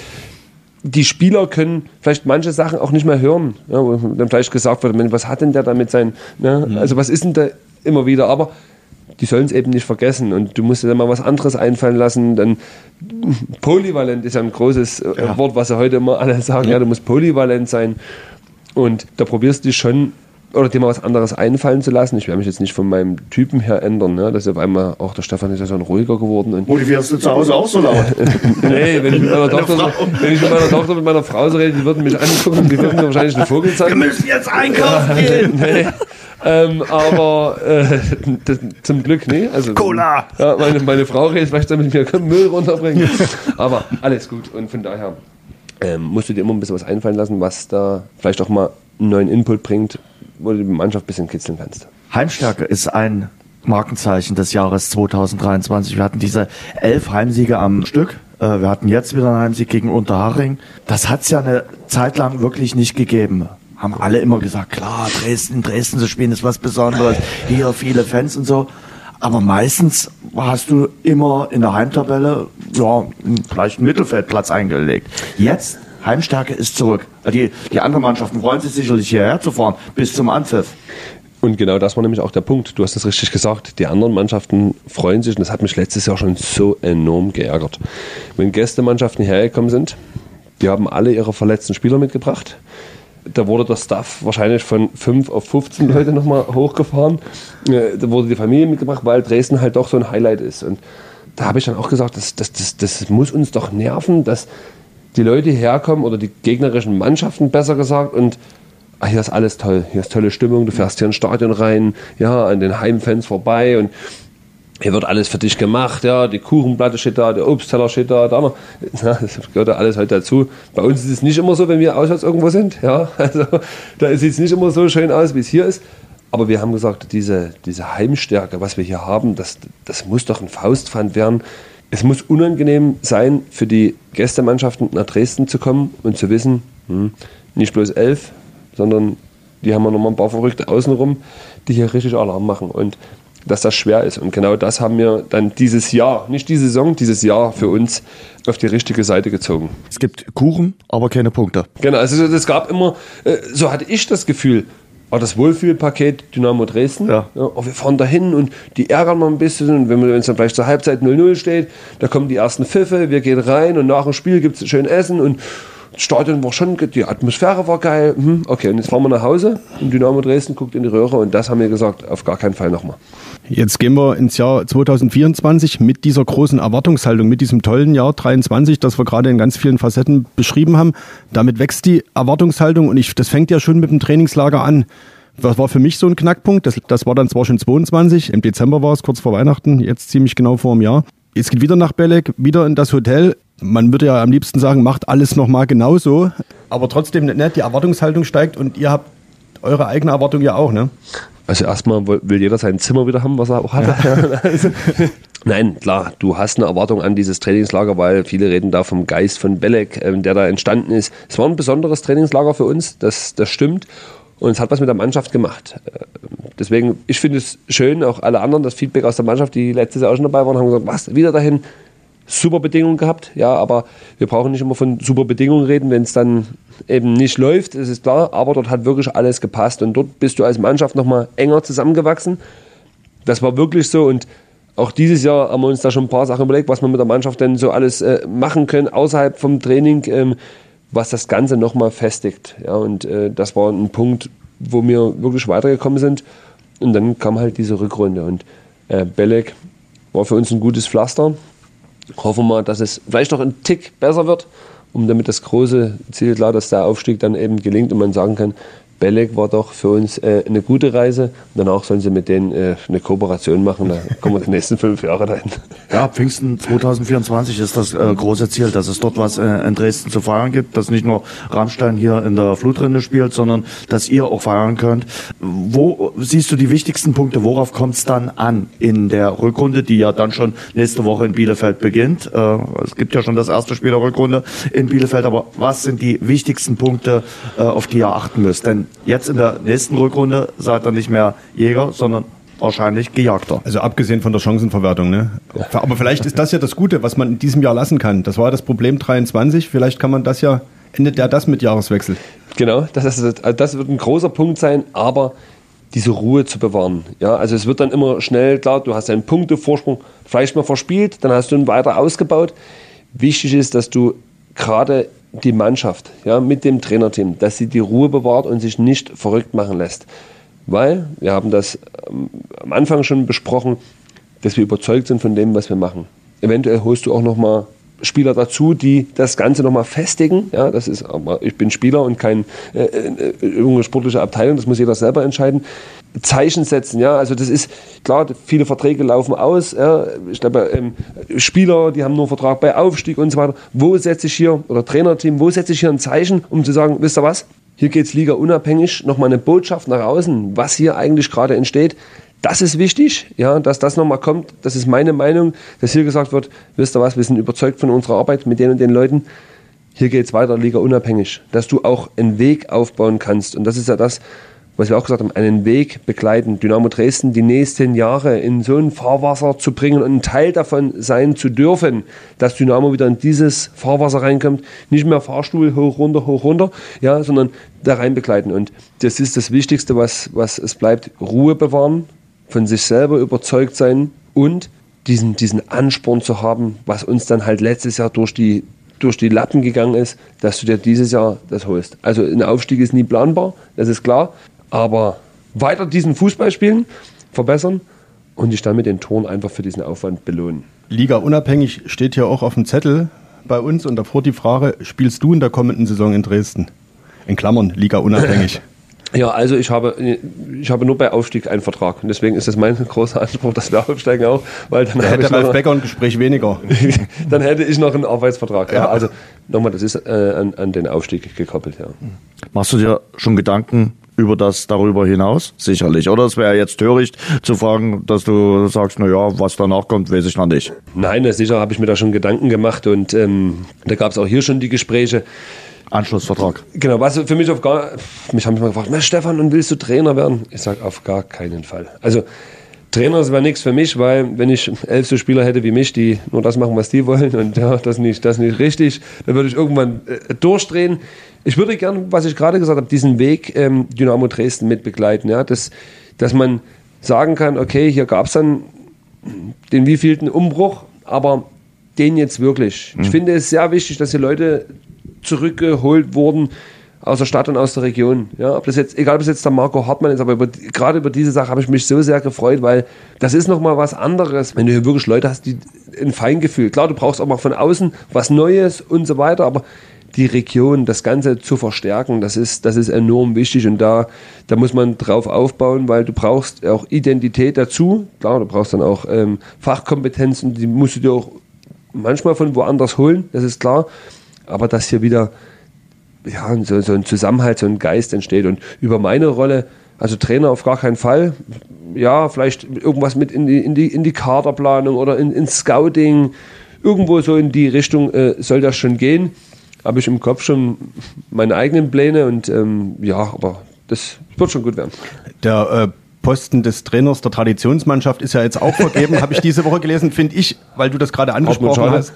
die Spieler können vielleicht manche Sachen auch nicht mehr hören. Ja, wo dann vielleicht gesagt wird, was hat denn der damit sein? Ne? Mhm. Also was ist denn da immer wieder? Aber die sollen es eben nicht vergessen und du musst dir dann mal was anderes einfallen lassen. Dann polyvalent ist ja ein großes äh, ja. Wort, was ja heute immer alle sagen. Ja. ja, du musst polyvalent sein und da probierst du dich schon oder dir mal was anderes einfallen zu lassen. Ich werde mich jetzt nicht von meinem Typen her ändern. Ne? Das ist auf einmal auch der Stefan ist ja schon ruhiger geworden. Und Motivierst du zu Hause auch so laut? nee, wenn ich, mit meiner Tochter, wenn ich mit meiner Tochter mit meiner Frau so rede, die würden mich angucken und die würden mir wahrscheinlich einen Vogel zeigen. Wir müssen jetzt einkaufen gehen. nee. Ähm, aber äh, das, zum Glück, nee. Also, Cola! Ja, meine, meine Frau redet vielleicht damit mir Müll runterbringen. aber alles gut und von daher ähm, musst du dir immer ein bisschen was einfallen lassen, was da vielleicht auch mal einen neuen Input bringt, wo du die Mannschaft ein bisschen kitzeln kannst. Heimstärke ist ein Markenzeichen des Jahres 2023. Wir hatten diese elf Heimsiege am Stück. Äh, wir hatten jetzt wieder einen Heimsieg gegen Unterhaching. Das hat es ja eine Zeit lang wirklich nicht gegeben. Haben alle immer gesagt, klar, Dresden, Dresden zu spielen ist was Besonderes. Hier viele Fans und so. Aber meistens hast du immer in der Heimtabelle ja, vielleicht einen Mittelfeldplatz eingelegt. Jetzt Heimstärke ist zurück. Die, die anderen Mannschaften freuen sich sicherlich hierher zu fahren, bis zum Anpfiff. Und genau das war nämlich auch der Punkt. Du hast es richtig gesagt. Die anderen Mannschaften freuen sich und das hat mich letztes Jahr schon so enorm geärgert. Wenn Gästemannschaften hergekommen sind, die haben alle ihre verletzten Spieler mitgebracht. Da wurde der Staff wahrscheinlich von 5 auf 15 Leute nochmal hochgefahren. Äh, da wurde die Familie mitgebracht, weil Dresden halt doch so ein Highlight ist. Und da habe ich dann auch gesagt, das, das, das, das muss uns doch nerven, dass die Leute herkommen oder die gegnerischen Mannschaften besser gesagt und ach, hier ist alles toll, hier ist tolle Stimmung, du fährst hier ins Stadion rein, ja, an den Heimfans vorbei und hier wird alles für dich gemacht, ja, die Kuchenplatte steht da, der Obstteller steht da, da ja, das gehört ja alles halt dazu. Bei uns ist es nicht immer so, wenn wir auswärts irgendwo sind, ja, also da sieht es nicht immer so schön aus, wie es hier ist. Aber wir haben gesagt, diese, diese Heimstärke, was wir hier haben, das, das muss doch ein Faustpfand werden es muss unangenehm sein, für die Gästemannschaften nach Dresden zu kommen und zu wissen, hm, nicht bloß elf, sondern die haben wir nochmal ein paar Verrückte außenrum, die hier richtig Alarm machen. Und dass das schwer ist. Und genau das haben wir dann dieses Jahr, nicht diese Saison, dieses Jahr für uns auf die richtige Seite gezogen. Es gibt Kuchen, aber keine Punkte. Genau, also es gab immer, äh, so hatte ich das Gefühl, war das Wohlfühlpaket Dynamo Dresden. Ja. ja oh, wir fahren dahin und die ärgern mal ein bisschen. Und wenn es dann vielleicht zur Halbzeit 0-0 steht, da kommen die ersten Pfiffe, wir gehen rein und nach dem Spiel gibt es schön Essen und Stadion war schon, die Atmosphäre war geil. Hm, okay, und jetzt fahren wir nach Hause und Dynamo Dresden guckt in die Röhre und das haben wir gesagt, auf gar keinen Fall nochmal. Jetzt gehen wir ins Jahr 2024 mit dieser großen Erwartungshaltung, mit diesem tollen Jahr 23, das wir gerade in ganz vielen Facetten beschrieben haben. Damit wächst die Erwartungshaltung und ich, das fängt ja schon mit dem Trainingslager an. Das war für mich so ein Knackpunkt. Das, das war dann zwar schon 22, im Dezember war es kurz vor Weihnachten, jetzt ziemlich genau vor einem Jahr. Jetzt geht wieder nach Belek, wieder in das Hotel man würde ja am liebsten sagen, macht alles nochmal genauso. Aber trotzdem, ne, die Erwartungshaltung steigt und ihr habt eure eigene Erwartung ja auch, ne? Also erstmal will jeder sein Zimmer wieder haben, was er auch hatte. Ja. also, nein, klar, du hast eine Erwartung an dieses Trainingslager, weil viele reden da vom Geist von Belek, ähm, der da entstanden ist. Es war ein besonderes Trainingslager für uns, das, das stimmt. Und es hat was mit der Mannschaft gemacht. Äh, deswegen, ich finde es schön, auch alle anderen, das Feedback aus der Mannschaft, die letztes Jahr auch schon dabei waren, haben gesagt, was, wieder dahin, super Bedingungen gehabt, ja, aber wir brauchen nicht immer von super Bedingungen reden, wenn es dann eben nicht läuft, das ist klar, aber dort hat wirklich alles gepasst und dort bist du als Mannschaft nochmal enger zusammengewachsen. Das war wirklich so und auch dieses Jahr haben wir uns da schon ein paar Sachen überlegt, was wir mit der Mannschaft denn so alles äh, machen können außerhalb vom Training, ähm, was das Ganze nochmal festigt. Ja, und äh, das war ein Punkt, wo wir wirklich weitergekommen sind. Und dann kam halt diese Rückrunde und äh, Belek war für uns ein gutes Pflaster hoffen wir, dass es vielleicht noch ein Tick besser wird, um damit das große Ziel klar, dass der Aufstieg dann eben gelingt und man sagen kann, Belek war doch für uns äh, eine gute Reise. Danach sollen sie mit denen äh, eine Kooperation machen. Da kommen wir die nächsten fünf Jahre dahin. Ja, Pfingsten 2024 ist das äh, große Ziel, dass es dort was äh, in Dresden zu feiern gibt, dass nicht nur Rammstein hier in der Flutrinne spielt, sondern dass ihr auch feiern könnt. Wo siehst du die wichtigsten Punkte? Worauf kommt es dann an in der Rückrunde, die ja dann schon nächste Woche in Bielefeld beginnt? Äh, es gibt ja schon das erste Spiel der Rückrunde in Bielefeld, aber was sind die wichtigsten Punkte, äh, auf die ihr achten müsst? Denn jetzt in der nächsten Rückrunde seid ihr nicht mehr Jäger, sondern wahrscheinlich Gejagter. Also abgesehen von der Chancenverwertung, ne? Aber vielleicht ist das ja das Gute, was man in diesem Jahr lassen kann. Das war das Problem 23. Vielleicht kann man das ja, endet ja das mit Jahreswechsel. Genau, das, ist, also das wird ein großer Punkt sein, aber diese Ruhe zu bewahren. Ja, also es wird dann immer schnell klar, du hast einen Punktevorsprung vielleicht mal verspielt, dann hast du ihn weiter ausgebaut. Wichtig ist, dass du gerade die Mannschaft ja, mit dem Trainerteam, dass sie die Ruhe bewahrt und sich nicht verrückt machen lässt. Weil, wir haben das ähm, am Anfang schon besprochen, dass wir überzeugt sind von dem, was wir machen. Eventuell holst du auch nochmal Spieler dazu, die das Ganze nochmal festigen. Ja, das ist, ich bin Spieler und kein äh, äh, irgendeine sportliche Abteilung, das muss jeder selber entscheiden. Zeichen setzen, ja, also das ist klar, viele Verträge laufen aus. Ja, ich glaube, ähm, Spieler, die haben nur einen Vertrag bei Aufstieg und so weiter. Wo setze ich hier, oder Trainerteam, wo setze ich hier ein Zeichen, um zu sagen, wisst ihr was? Hier geht es Liga unabhängig, nochmal eine Botschaft nach außen, was hier eigentlich gerade entsteht. Das ist wichtig, ja, dass das nochmal kommt. Das ist meine Meinung, dass hier gesagt wird, wisst ihr was, wir sind überzeugt von unserer Arbeit mit den und den Leuten. Hier geht es weiter, Liga unabhängig. Dass du auch einen Weg aufbauen kannst. Und das ist ja das, was wir auch gesagt haben, einen Weg begleiten. Dynamo Dresden die nächsten Jahre in so ein Fahrwasser zu bringen und ein Teil davon sein zu dürfen, dass Dynamo wieder in dieses Fahrwasser reinkommt. Nicht mehr Fahrstuhl hoch, runter, hoch, runter, ja, sondern da rein begleiten. Und das ist das Wichtigste, was, was es bleibt. Ruhe bewahren, von sich selber überzeugt sein und diesen, diesen Ansporn zu haben, was uns dann halt letztes Jahr durch die, durch die Lappen gegangen ist, dass du dir dieses Jahr das holst. Also ein Aufstieg ist nie planbar, das ist klar, aber weiter diesen Fußball spielen, verbessern und dich dann mit den Toren einfach für diesen Aufwand belohnen. Liga unabhängig steht hier auch auf dem Zettel bei uns und davor die Frage, spielst du in der kommenden Saison in Dresden? In Klammern, Liga unabhängig. Ja, also ich habe, ich habe nur bei Aufstieg einen Vertrag. Und deswegen ist es mein großer Anspruch, dass wir aufsteigen auch. Weil dann da hätte Ralf Becker ein Gespräch weniger. dann hätte ich noch einen Arbeitsvertrag. Ja, ja also nochmal, das ist äh, an, an, den Aufstieg gekoppelt. Ja. Machst du dir schon Gedanken über das darüber hinaus? Sicherlich. Oder es wäre jetzt töricht zu fragen, dass du sagst, na ja, was danach kommt, weiß ich noch nicht. Nein, sicher habe ich mir da schon Gedanken gemacht. Und ähm, da gab es auch hier schon die Gespräche. Anschlussvertrag. Genau, was für mich auf gar, mich haben mich mal gefragt, Stefan, und willst du Trainer werden? Ich sage auf gar keinen Fall. Also Trainer wäre nichts für mich, weil wenn ich elf so Spieler hätte wie mich, die nur das machen, was die wollen und ja, das nicht, das nicht richtig, dann würde ich irgendwann äh, durchdrehen. Ich würde gerne, was ich gerade gesagt habe, diesen Weg ähm, Dynamo Dresden mit begleiten, ja, dass, dass man sagen kann, okay, hier gab es dann den wievielten Umbruch, aber den jetzt wirklich. Mhm. Ich finde es sehr wichtig, dass die Leute zurückgeholt wurden, aus der Stadt und aus der Region. Ja, ob das jetzt, egal ob es jetzt der Marco Hartmann ist, aber über, gerade über diese Sache habe ich mich so sehr gefreut, weil das ist nochmal was anderes, wenn du hier wirklich Leute hast, die ein Feingefühl. Klar, du brauchst auch mal von außen was Neues und so weiter, aber die Region, das Ganze zu verstärken, das ist, das ist enorm wichtig und da, da muss man drauf aufbauen, weil du brauchst auch Identität dazu. Klar, du brauchst dann auch ähm, Fachkompetenzen, die musst du dir auch manchmal von woanders holen, das ist klar. Aber dass hier wieder ja, so, so ein Zusammenhalt, so ein Geist entsteht. Und über meine Rolle, also Trainer auf gar keinen Fall. Ja, vielleicht irgendwas mit in die, in die, in die Kaderplanung oder in, ins Scouting. Irgendwo so in die Richtung äh, soll das schon gehen. Habe ich im Kopf schon meine eigenen Pläne und ähm, ja, aber das wird schon gut werden. Der äh Posten des Trainers der Traditionsmannschaft ist ja jetzt auch vergeben, habe ich diese Woche gelesen, finde ich, weil du das gerade angesprochen hast.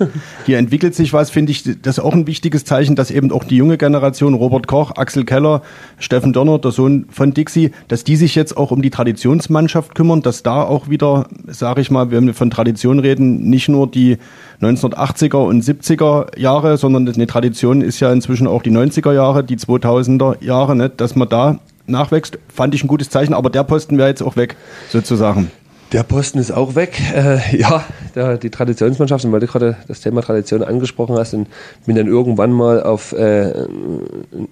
Hier entwickelt sich was, finde ich, das auch ein wichtiges Zeichen, dass eben auch die junge Generation, Robert Koch, Axel Keller, Steffen Dörner, der Sohn von Dixie, dass die sich jetzt auch um die Traditionsmannschaft kümmern, dass da auch wieder, sage ich mal, wenn wir von Tradition reden, nicht nur die 1980er und 70er Jahre, sondern eine Tradition ist ja inzwischen auch die 90er Jahre, die 2000er Jahre, ne, dass man da nachwächst, fand ich ein gutes Zeichen, aber der Posten wäre jetzt auch weg, sozusagen. Der Posten ist auch weg. Äh, ja, der, die Traditionsmannschaft, weil du gerade das Thema Tradition angesprochen hast, und bin dann irgendwann mal auf äh,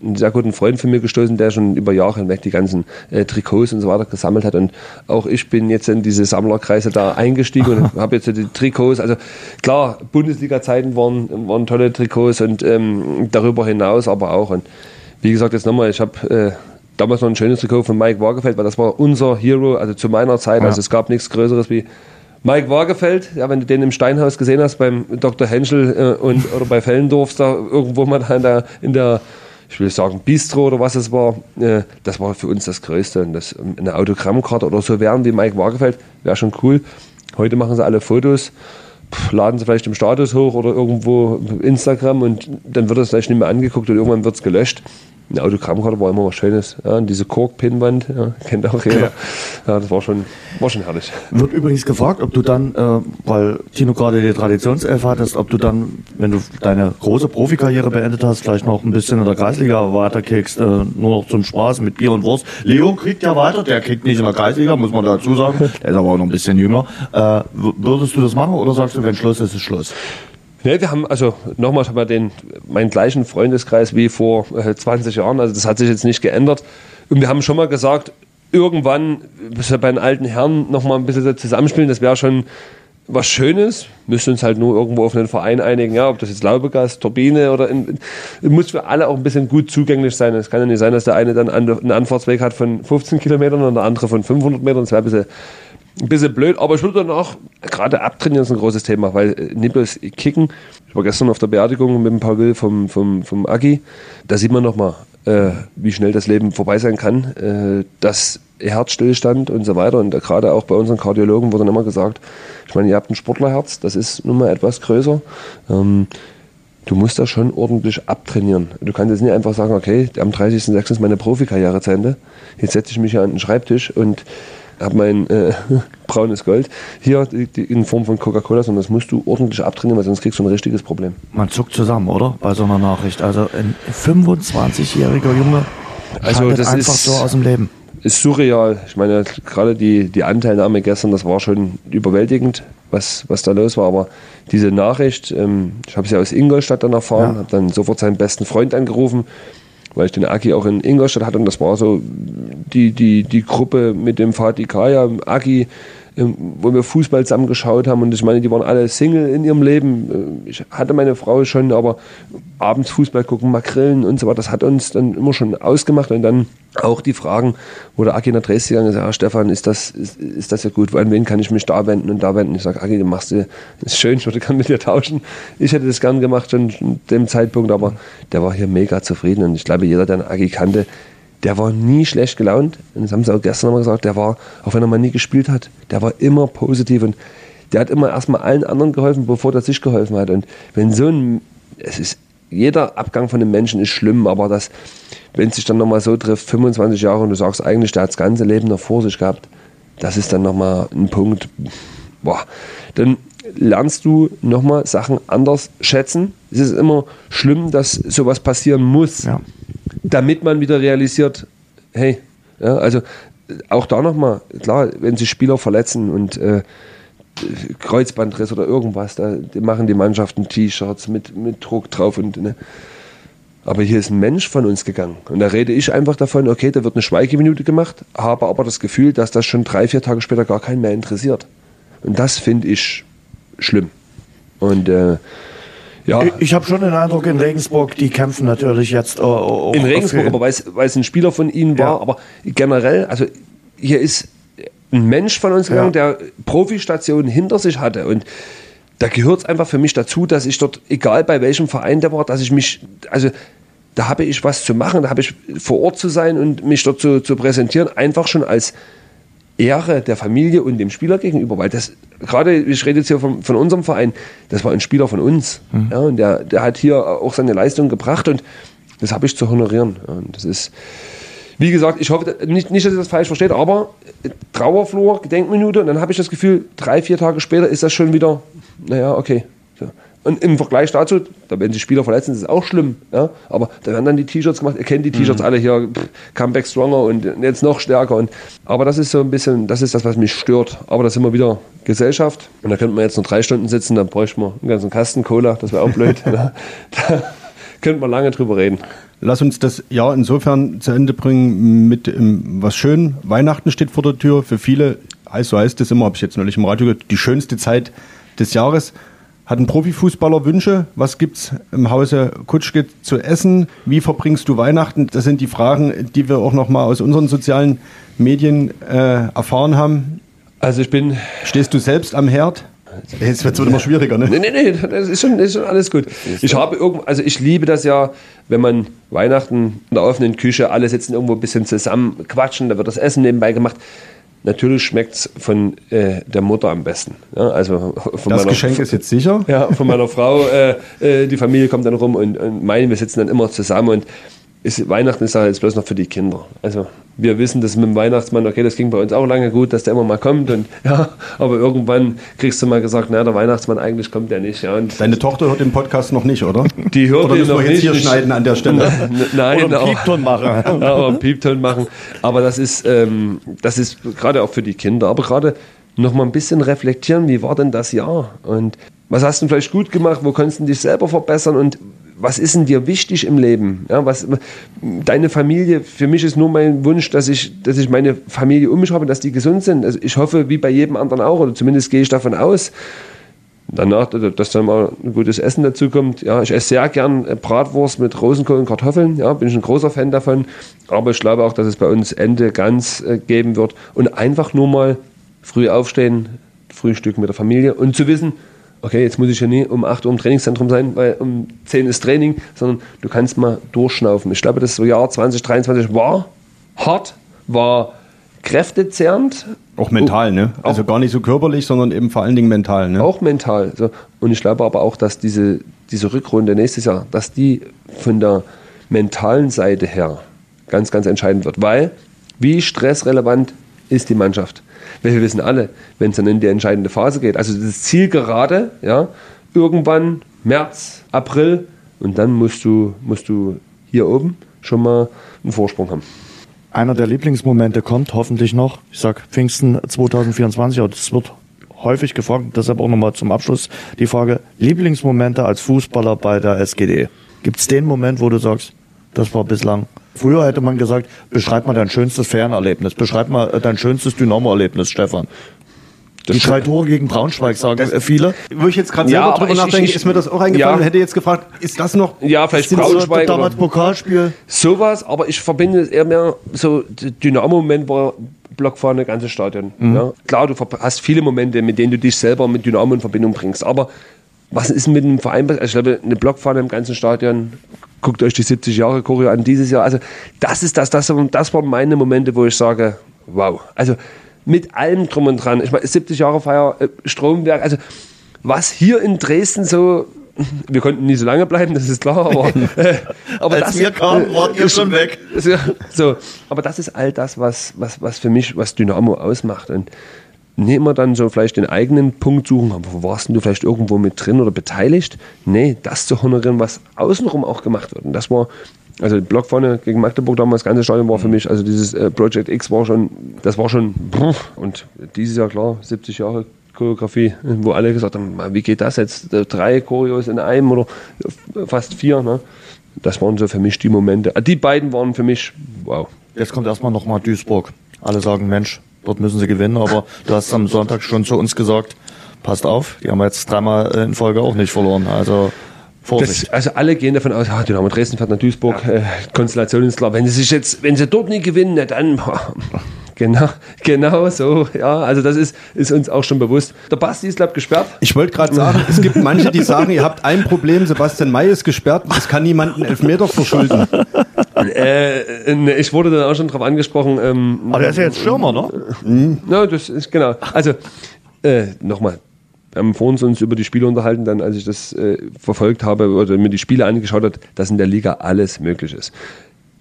einen sehr guten Freund von mir gestoßen, der schon über Jahre hinweg die ganzen äh, Trikots und so weiter gesammelt hat. Und auch ich bin jetzt in diese Sammlerkreise da eingestiegen und habe jetzt die Trikots. Also klar, Bundesliga-Zeiten waren, waren tolle Trikots und ähm, darüber hinaus aber auch. Und wie gesagt, jetzt nochmal, ich habe äh, damals noch ein schönes Trikot von Mike Wagerfeld, weil das war unser Hero, also zu meiner Zeit. Ja. Also es gab nichts Größeres wie Mike Wagerfeld. Ja, wenn du den im Steinhaus gesehen hast, beim Dr. Henschel äh, und, oder bei Fellendorf, da irgendwo mal in der, in der ich will sagen, Bistro oder was es war, äh, das war für uns das Größte. Und das, eine Autogrammkarte oder so wären wie Mike Wagerfeld, wäre schon cool. Heute machen sie alle Fotos, laden sie vielleicht im Status hoch oder irgendwo Instagram und dann wird das vielleicht nicht mehr angeguckt und irgendwann wird es gelöscht eine Autogrammkarte war immer was Schönes. Ja, und diese Kork-Pinwand, ja, kennt auch jeder. Ja. ja, das war schon, war schon herrlich. Wird übrigens gefragt, ob du dann, äh, weil Tino gerade die Traditionself hattest, ob du dann, wenn du deine große Profikarriere beendet hast, vielleicht noch ein bisschen in der Kreisliga weiterkickst, äh, nur noch zum Spaß mit Bier und Wurst. Leo kriegt ja weiter, der kriegt nicht in der Kreisliga, muss man dazu sagen. Der ist aber auch noch ein bisschen jünger. Äh, würdest du das machen oder sagst du, wenn Schluss ist, ist Schluss? Ne, wir haben, also nochmal, ich habe den, meinen gleichen Freundeskreis wie vor äh, 20 Jahren, also das hat sich jetzt nicht geändert. Und wir haben schon mal gesagt, irgendwann bei den alten Herren nochmal ein bisschen zusammenspielen, das wäre schon was Schönes. Müssen uns halt nur irgendwo auf einen Verein einigen, ja, ob das jetzt Laubegas, Turbine oder in, muss für alle auch ein bisschen gut zugänglich sein. Es kann ja nicht sein, dass der eine dann einen Anfahrtsweg hat von 15 Kilometern und der andere von 500 Metern. Das wäre ein bisschen ein bisschen blöd, aber ich würde dann auch, gerade abtrainieren ist ein großes Thema, weil äh, bloß kicken. Ich war gestern auf der Beerdigung mit dem Paul vom, vom, vom Agi. Da sieht man nochmal, äh, wie schnell das Leben vorbei sein kann, äh, dass Herzstillstand und so weiter. Und gerade auch bei unseren Kardiologen wurde dann immer gesagt, ich meine, ihr habt ein Sportlerherz, das ist nun mal etwas größer. Ähm, du musst das schon ordentlich abtrainieren. Du kannst jetzt nicht einfach sagen, okay, am 30.06. ist meine Profikarriere zu Ende. Jetzt setze ich mich hier an den Schreibtisch und habe mein äh, braunes Gold hier die, die in Form von Coca-Cola, sondern das musst du ordentlich abtrainieren, weil sonst kriegst du ein richtiges Problem. Man zuckt zusammen, oder? Bei so einer Nachricht. Also ein 25-jähriger Junge also das einfach ist, so aus dem Leben. Ist surreal. Ich meine, gerade die, die Anteilnahme gestern, das war schon überwältigend, was, was da los war. Aber diese Nachricht, ähm, ich habe sie aus Ingolstadt dann erfahren, ja. habe dann sofort seinen besten Freund angerufen weil ich den Aki auch in Ingolstadt hatte und das war so die, die, die Gruppe mit dem Fatih Kaya, Aki, wo wir Fußball zusammen geschaut haben und ich meine, die waren alle Single in ihrem Leben. Äh, ich hatte meine Frau schon, aber abends Fußball gucken, Makrillen und so weiter, das hat uns dann immer schon ausgemacht und dann auch die Fragen, wo der Aki nach Dresden gegangen ist, ja, Stefan, ist das, ist, ist das ja gut, an wen kann ich mich da wenden und da wenden? Ich sage, Aki, du machst du, ist schön, ich würde gerne mit dir tauschen. Ich hätte das gern gemacht schon zu dem Zeitpunkt, aber der war hier mega zufrieden und ich glaube, jeder, der einen Aki kannte, der war nie schlecht gelaunt. Und das haben sie auch gestern nochmal gesagt, der war, auch wenn er mal nie gespielt hat, der war immer positiv und der hat immer erstmal allen anderen geholfen, bevor er sich geholfen hat. Und wenn so ein, es ist, jeder Abgang von einem Menschen ist schlimm, aber das, wenn es sich dann nochmal so trifft, 25 Jahre und du sagst eigentlich, der hat das ganze Leben noch vor sich gehabt, das ist dann nochmal ein Punkt, boah, dann lernst du nochmal Sachen anders schätzen. Es ist immer schlimm, dass sowas passieren muss, ja. Damit man wieder realisiert, hey, ja, also auch da nochmal, klar, wenn sich Spieler verletzen und äh, Kreuzbandriss oder irgendwas, da machen die Mannschaften T-Shirts mit, mit Druck drauf und ne. Aber hier ist ein Mensch von uns gegangen. Und da rede ich einfach davon, okay, da wird eine Schweigeminute gemacht, habe aber das Gefühl, dass das schon drei, vier Tage später gar keinen mehr interessiert. Und das finde ich schlimm. Und äh, ja. Ich, ich habe schon den Eindruck, in Regensburg, die kämpfen natürlich jetzt. Äh, in Regensburg, aber weil es ein Spieler von ihnen war, ja. aber generell, also hier ist ein Mensch von uns gegangen, ja. der Profistationen hinter sich hatte. Und da gehört es einfach für mich dazu, dass ich dort, egal bei welchem Verein der war, dass ich mich, also da habe ich was zu machen, da habe ich vor Ort zu sein und mich dort zu, zu präsentieren, einfach schon als Ehre der Familie und dem Spieler gegenüber, weil das gerade, ich rede jetzt hier von, von unserem Verein, das war ein Spieler von uns. Mhm. Ja, und der, der hat hier auch seine Leistung gebracht und das habe ich zu honorieren. Und das ist, wie gesagt, ich hoffe nicht, nicht dass ihr das falsch versteht, aber Trauerflur, Gedenkminute und dann habe ich das Gefühl, drei, vier Tage später ist das schon wieder, naja, okay. So. Und im Vergleich dazu, da wenn sich Spieler verletzen, ist es auch schlimm. Ja? Aber da werden dann die T-Shirts gemacht. Ihr kennt die T-Shirts mhm. alle hier, pff, Comeback Stronger und jetzt noch stärker. Und, aber das ist so ein bisschen, das ist das, was mich stört. Aber das ist immer wieder Gesellschaft. Und da könnte man jetzt noch drei Stunden sitzen, dann bräuchte man einen ganzen Kasten Cola. Das wäre auch blöd. da, da könnte man lange drüber reden. Lass uns das Jahr insofern zu Ende bringen mit um, was schön. Weihnachten steht vor der Tür. Für viele, heißt so heißt es immer, habe ich jetzt neulich im Radio gehört, die schönste Zeit des Jahres. Hat ein Profifußballer Wünsche? Was gibt's im Hause Kutschke zu essen? Wie verbringst du Weihnachten? Das sind die Fragen, die wir auch noch mal aus unseren sozialen Medien äh, erfahren haben. Also ich bin. Stehst du selbst am Herd? Jetzt wird es immer schwieriger, ne? Nee, nee, nee, das ist schon, das ist schon alles gut. Ich habe irgendwo, also ich liebe das ja, wenn man Weihnachten in der offenen Küche, alle sitzen irgendwo ein bisschen zusammen, quatschen, da wird das Essen nebenbei gemacht. Natürlich schmeckt es von äh, der Mutter am besten. Ja, also von das Geschenk ist jetzt sicher? Ja, von meiner Frau. Äh, äh, die Familie kommt dann rum und, und meine, wir sitzen dann immer zusammen und ist, Weihnachten ist ja jetzt bloß noch für die Kinder. Also wir wissen, dass mit dem Weihnachtsmann, okay, das ging bei uns auch lange gut, dass der immer mal kommt und ja, aber irgendwann kriegst du mal gesagt, naja, der Weihnachtsmann eigentlich kommt der nicht. Ja, und Deine Tochter hört den Podcast noch nicht, oder? Die hört oder ihn noch wir jetzt hier schneiden an der Stelle? Nein, oder einen Piepton machen. ja, oder einen Piepton machen. Aber das ist, ähm, das ist gerade auch für die Kinder, aber gerade noch mal ein bisschen reflektieren, wie war denn das Jahr und was hast du vielleicht gut gemacht, wo kannst du dich selber verbessern und was ist denn dir wichtig im Leben? Ja, was, deine Familie, für mich ist nur mein Wunsch, dass ich, dass ich meine Familie um mich habe, dass die gesund sind. Also ich hoffe, wie bei jedem anderen auch, oder zumindest gehe ich davon aus. Danach, dass dann mal ein gutes Essen dazu kommt. Ja, ich esse sehr gern Bratwurst mit Rosenkohl und Kartoffeln. Ja, bin ich ein großer Fan davon. Aber ich glaube auch, dass es bei uns Ende ganz äh, geben wird. Und einfach nur mal früh aufstehen, Frühstück mit der Familie und zu wissen, okay, jetzt muss ich ja nie um 8 Uhr im Trainingszentrum sein, weil um 10 ist Training, sondern du kannst mal durchschnaufen. Ich glaube, das Jahr 2023 war hart, war kräftezehrend. Auch mental, ne? Also gar nicht so körperlich, sondern eben vor allen Dingen mental, ne? Auch mental. So. Und ich glaube aber auch, dass diese, diese Rückrunde nächstes Jahr, dass die von der mentalen Seite her ganz, ganz entscheidend wird. Weil, wie stressrelevant ist die Mannschaft? Weil wir wissen alle, wenn es dann in die entscheidende Phase geht, also das Ziel gerade, ja, irgendwann März, April und dann musst du, musst du hier oben schon mal einen Vorsprung haben. Einer der Lieblingsmomente kommt hoffentlich noch. Ich sag Pfingsten 2024, aber das wird häufig gefragt. Deshalb auch nochmal zum Abschluss die Frage: Lieblingsmomente als Fußballer bei der SGD. Gibt es den Moment, wo du sagst, das war bislang Früher hätte man gesagt, beschreib mal dein schönstes Fernerlebnis, beschreib mal äh, dein schönstes Dynamo-Erlebnis, Stefan. Das die drei Tore gegen Braunschweig sagen das, viele. Wo ich jetzt gerade ja, selber drüber nachdenke, ist mir das auch eingefallen ja. hätte jetzt gefragt, ist das noch? Ja, vielleicht Braunschweig. So, damals Pokalspiel. Sowas, aber ich verbinde es eher mehr so Dynamo-Moment war Blockfahne, ganze Stadion. Mhm. Ja. Klar, du hast viele Momente, mit denen du dich selber mit Dynamo in Verbindung bringst, aber was ist mit einem Verein? Also ich glaube, eine Blockfahne im ganzen Stadion guckt euch die 70 Jahre Choreo an dieses Jahr. Also das ist das, das, das waren meine Momente, wo ich sage, wow. Also mit allem drum und dran. Ich meine, 70 Jahre Feier, äh, Stromwerk, also was hier in Dresden so wir konnten nie so lange bleiben, das ist klar, aber, äh, aber Als das, wir kamen, wart ihr schon weg. So, aber das ist all das, was, was, was für mich, was Dynamo ausmacht. Und nicht immer dann so vielleicht den eigenen Punkt suchen, aber wo warst denn du vielleicht irgendwo mit drin oder beteiligt? Nee, das zu honorieren, was außenrum auch gemacht wird. Und das war, also die Block vorne gegen Magdeburg damals, das ganze Stadion war für mich, also dieses äh, Project X war schon, das war schon, und dieses Jahr klar, 70 Jahre Choreografie, wo alle gesagt haben, wie geht das jetzt? Drei Choreos in einem oder fast vier. Ne? Das waren so für mich die Momente. Die beiden waren für mich wow. Jetzt kommt erstmal nochmal Duisburg. Alle sagen, Mensch, dort müssen sie gewinnen, aber du hast am Sonntag schon zu uns gesagt, passt auf, die haben jetzt dreimal in Folge auch nicht verloren. Also Vorsicht. Das, also alle gehen davon aus, ah, Dynamo Dresden fährt nach Duisburg, ja. äh, Konstellation ist klar. Wenn sie sich jetzt, wenn sie dort nicht gewinnen, dann Genau, genau so. Ja, also das ist, ist uns auch schon bewusst. Der Basti ist, glaube gesperrt. Ich wollte gerade sagen, es gibt manche, die sagen, ihr habt ein Problem, Sebastian May ist gesperrt, das kann niemanden Elfmeter verschulden. Äh, ne, ich wurde dann auch schon darauf angesprochen. Ähm, Aber der ist ja jetzt Schirmer, ne? Mhm. Ja, das ist genau. Also, äh, nochmal, wir haben vor uns über die Spiele unterhalten, dann als ich das äh, verfolgt habe oder mir die Spiele angeschaut habe, dass in der Liga alles möglich ist.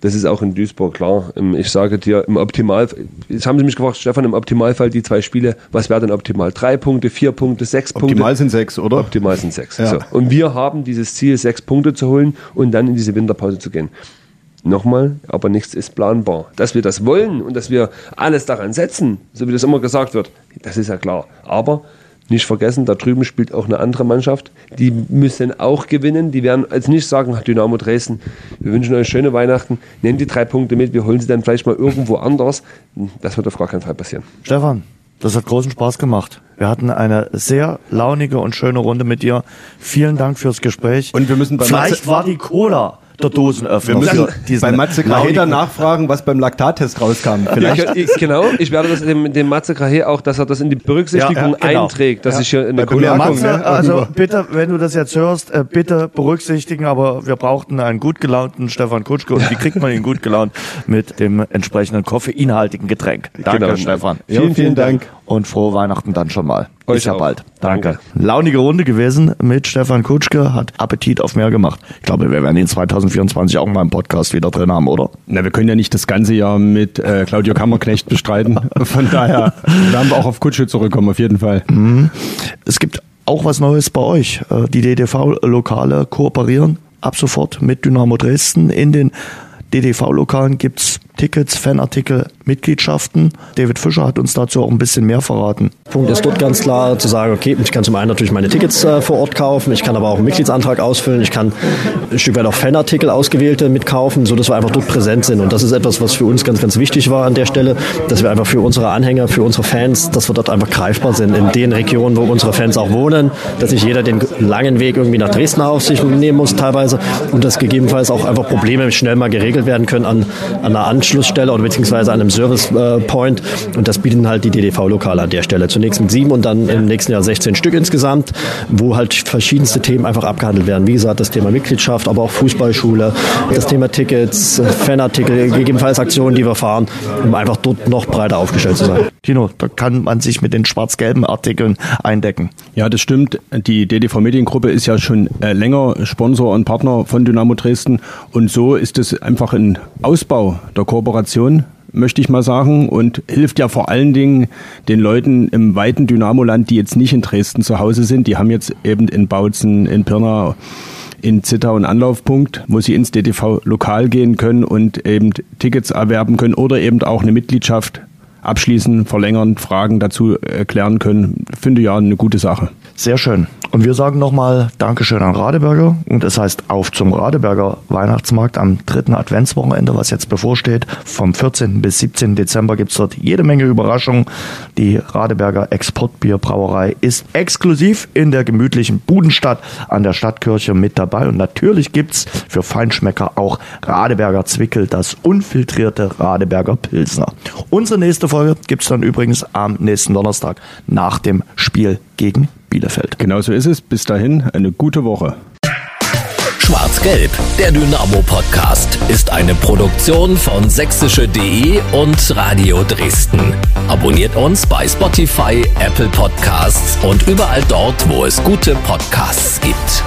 Das ist auch in Duisburg klar. Ähm, ich sage dir, im Optimalfall, jetzt haben Sie mich gefragt, Stefan, im Optimalfall die zwei Spiele, was wäre denn optimal? Drei Punkte, vier Punkte, sechs Punkte? Optimal sind sechs, oder? Optimal sind sechs. Ja. So. Und wir haben dieses Ziel, sechs Punkte zu holen und dann in diese Winterpause zu gehen. Nochmal, aber nichts ist planbar. Dass wir das wollen und dass wir alles daran setzen, so wie das immer gesagt wird, das ist ja klar. Aber nicht vergessen, da drüben spielt auch eine andere Mannschaft. Die müssen auch gewinnen. Die werden als nicht sagen, Dynamo Dresden, wir wünschen euch schöne Weihnachten, nehmt die drei Punkte mit, wir holen sie dann vielleicht mal irgendwo anders. Das wird auf gar keinen Fall passieren. Stefan, das hat großen Spaß gemacht. Wir hatten eine sehr launige und schöne Runde mit dir. Vielen Dank fürs Gespräch. Und wir müssen bei Vielleicht war die Cola der Dosenöffner. Wir müssen bei Matze Kraheder nachfragen, was beim Laktattest rauskam. Vielleicht. Ich, genau, ich werde das dem, dem Matze Krahe auch, dass er das in die Berücksichtigung ja, ja, genau. einträgt, dass ja. ich hier eine Bemerkung... Matze, ne? also bitte, wenn du das jetzt hörst, äh, bitte berücksichtigen, aber wir brauchten einen gut gelaunten Stefan Kutschke und wie kriegt man ihn gut gelaunt? Mit dem entsprechenden koffeinhaltigen Getränk. Danke, genau. Stefan. Vielen, vielen Dank. Und frohe Weihnachten dann schon mal. Euch ja bald. Danke. Danke. Launige Runde gewesen mit Stefan Kutschke, hat Appetit auf mehr gemacht. Ich glaube, wir werden ihn 2024 auch mal im Podcast wieder drin haben, oder? Na, wir können ja nicht das ganze Jahr mit äh, Claudio Kammerknecht bestreiten. Von daher werden wir auch auf Kutsche zurückkommen, auf jeden Fall. Mhm. Es gibt auch was Neues bei euch. Äh, die DDV-Lokale kooperieren ab sofort mit Dynamo Dresden in den DDV-Lokalen gibt's Tickets, Fanartikel, Mitgliedschaften. David Fischer hat uns dazu auch ein bisschen mehr verraten. Punkt ist dort ganz klar zu sagen, okay, ich kann zum einen natürlich meine Tickets äh, vor Ort kaufen, ich kann aber auch einen Mitgliedsantrag ausfüllen, ich kann ein Stück weit auch Fanartikel ausgewählte mitkaufen, so dass wir einfach dort präsent sind. Und das ist etwas, was für uns ganz, ganz wichtig war an der Stelle, dass wir einfach für unsere Anhänger, für unsere Fans, dass wir dort einfach greifbar sind in den Regionen, wo unsere Fans auch wohnen, dass nicht jeder den langen Weg irgendwie nach Dresden auf sich nehmen muss teilweise und dass gegebenenfalls auch einfach Probleme schnell mal geregelt werden können an, an einer Anschlussstelle oder beziehungsweise an einem Service äh, Point. Und das bieten halt die DDV-Lokale an der Stelle. Zunächst mit sieben und dann im nächsten Jahr 16 Stück insgesamt, wo halt verschiedenste Themen einfach abgehandelt werden. Wie gesagt, das Thema Mitgliedschaft, aber auch Fußballschule, das Thema Tickets, Fanartikel, gegebenenfalls Aktionen, die wir fahren, um einfach dort noch breiter aufgestellt zu sein. Tino, da kann man sich mit den schwarz-gelben Artikeln eindecken. Ja, das stimmt. Die DDV Mediengruppe ist ja schon äh, länger Sponsor und Partner von Dynamo Dresden und so ist es einfach ein Ausbau der Kooperation möchte ich mal sagen, und hilft ja vor allen Dingen den Leuten im weiten Dynamoland, die jetzt nicht in Dresden zu Hause sind. Die haben jetzt eben in Bautzen, in Pirna, in Zittau einen Anlaufpunkt, wo sie ins DTV-Lokal gehen können und eben Tickets erwerben können oder eben auch eine Mitgliedschaft abschließen, verlängern, Fragen dazu erklären können. Finde ja eine gute Sache. Sehr schön. Und wir sagen nochmal Dankeschön an Radeberger. Und das heißt auf zum Radeberger Weihnachtsmarkt am dritten Adventswochenende, was jetzt bevorsteht. Vom 14. bis 17. Dezember gibt's dort jede Menge Überraschungen. Die Radeberger Exportbierbrauerei ist exklusiv in der gemütlichen Budenstadt an der Stadtkirche mit dabei. Und natürlich gibt's für Feinschmecker auch Radeberger Zwickel, das unfiltrierte Radeberger Pilsner. Unsere nächste Folge gibt's dann übrigens am nächsten Donnerstag nach dem Spiel gegen Bielefeld. Genauso ist es. Bis dahin eine gute Woche. Schwarz-Gelb, der Dynamo-Podcast, ist eine Produktion von sächsische.de und Radio Dresden. Abonniert uns bei Spotify, Apple Podcasts und überall dort, wo es gute Podcasts gibt.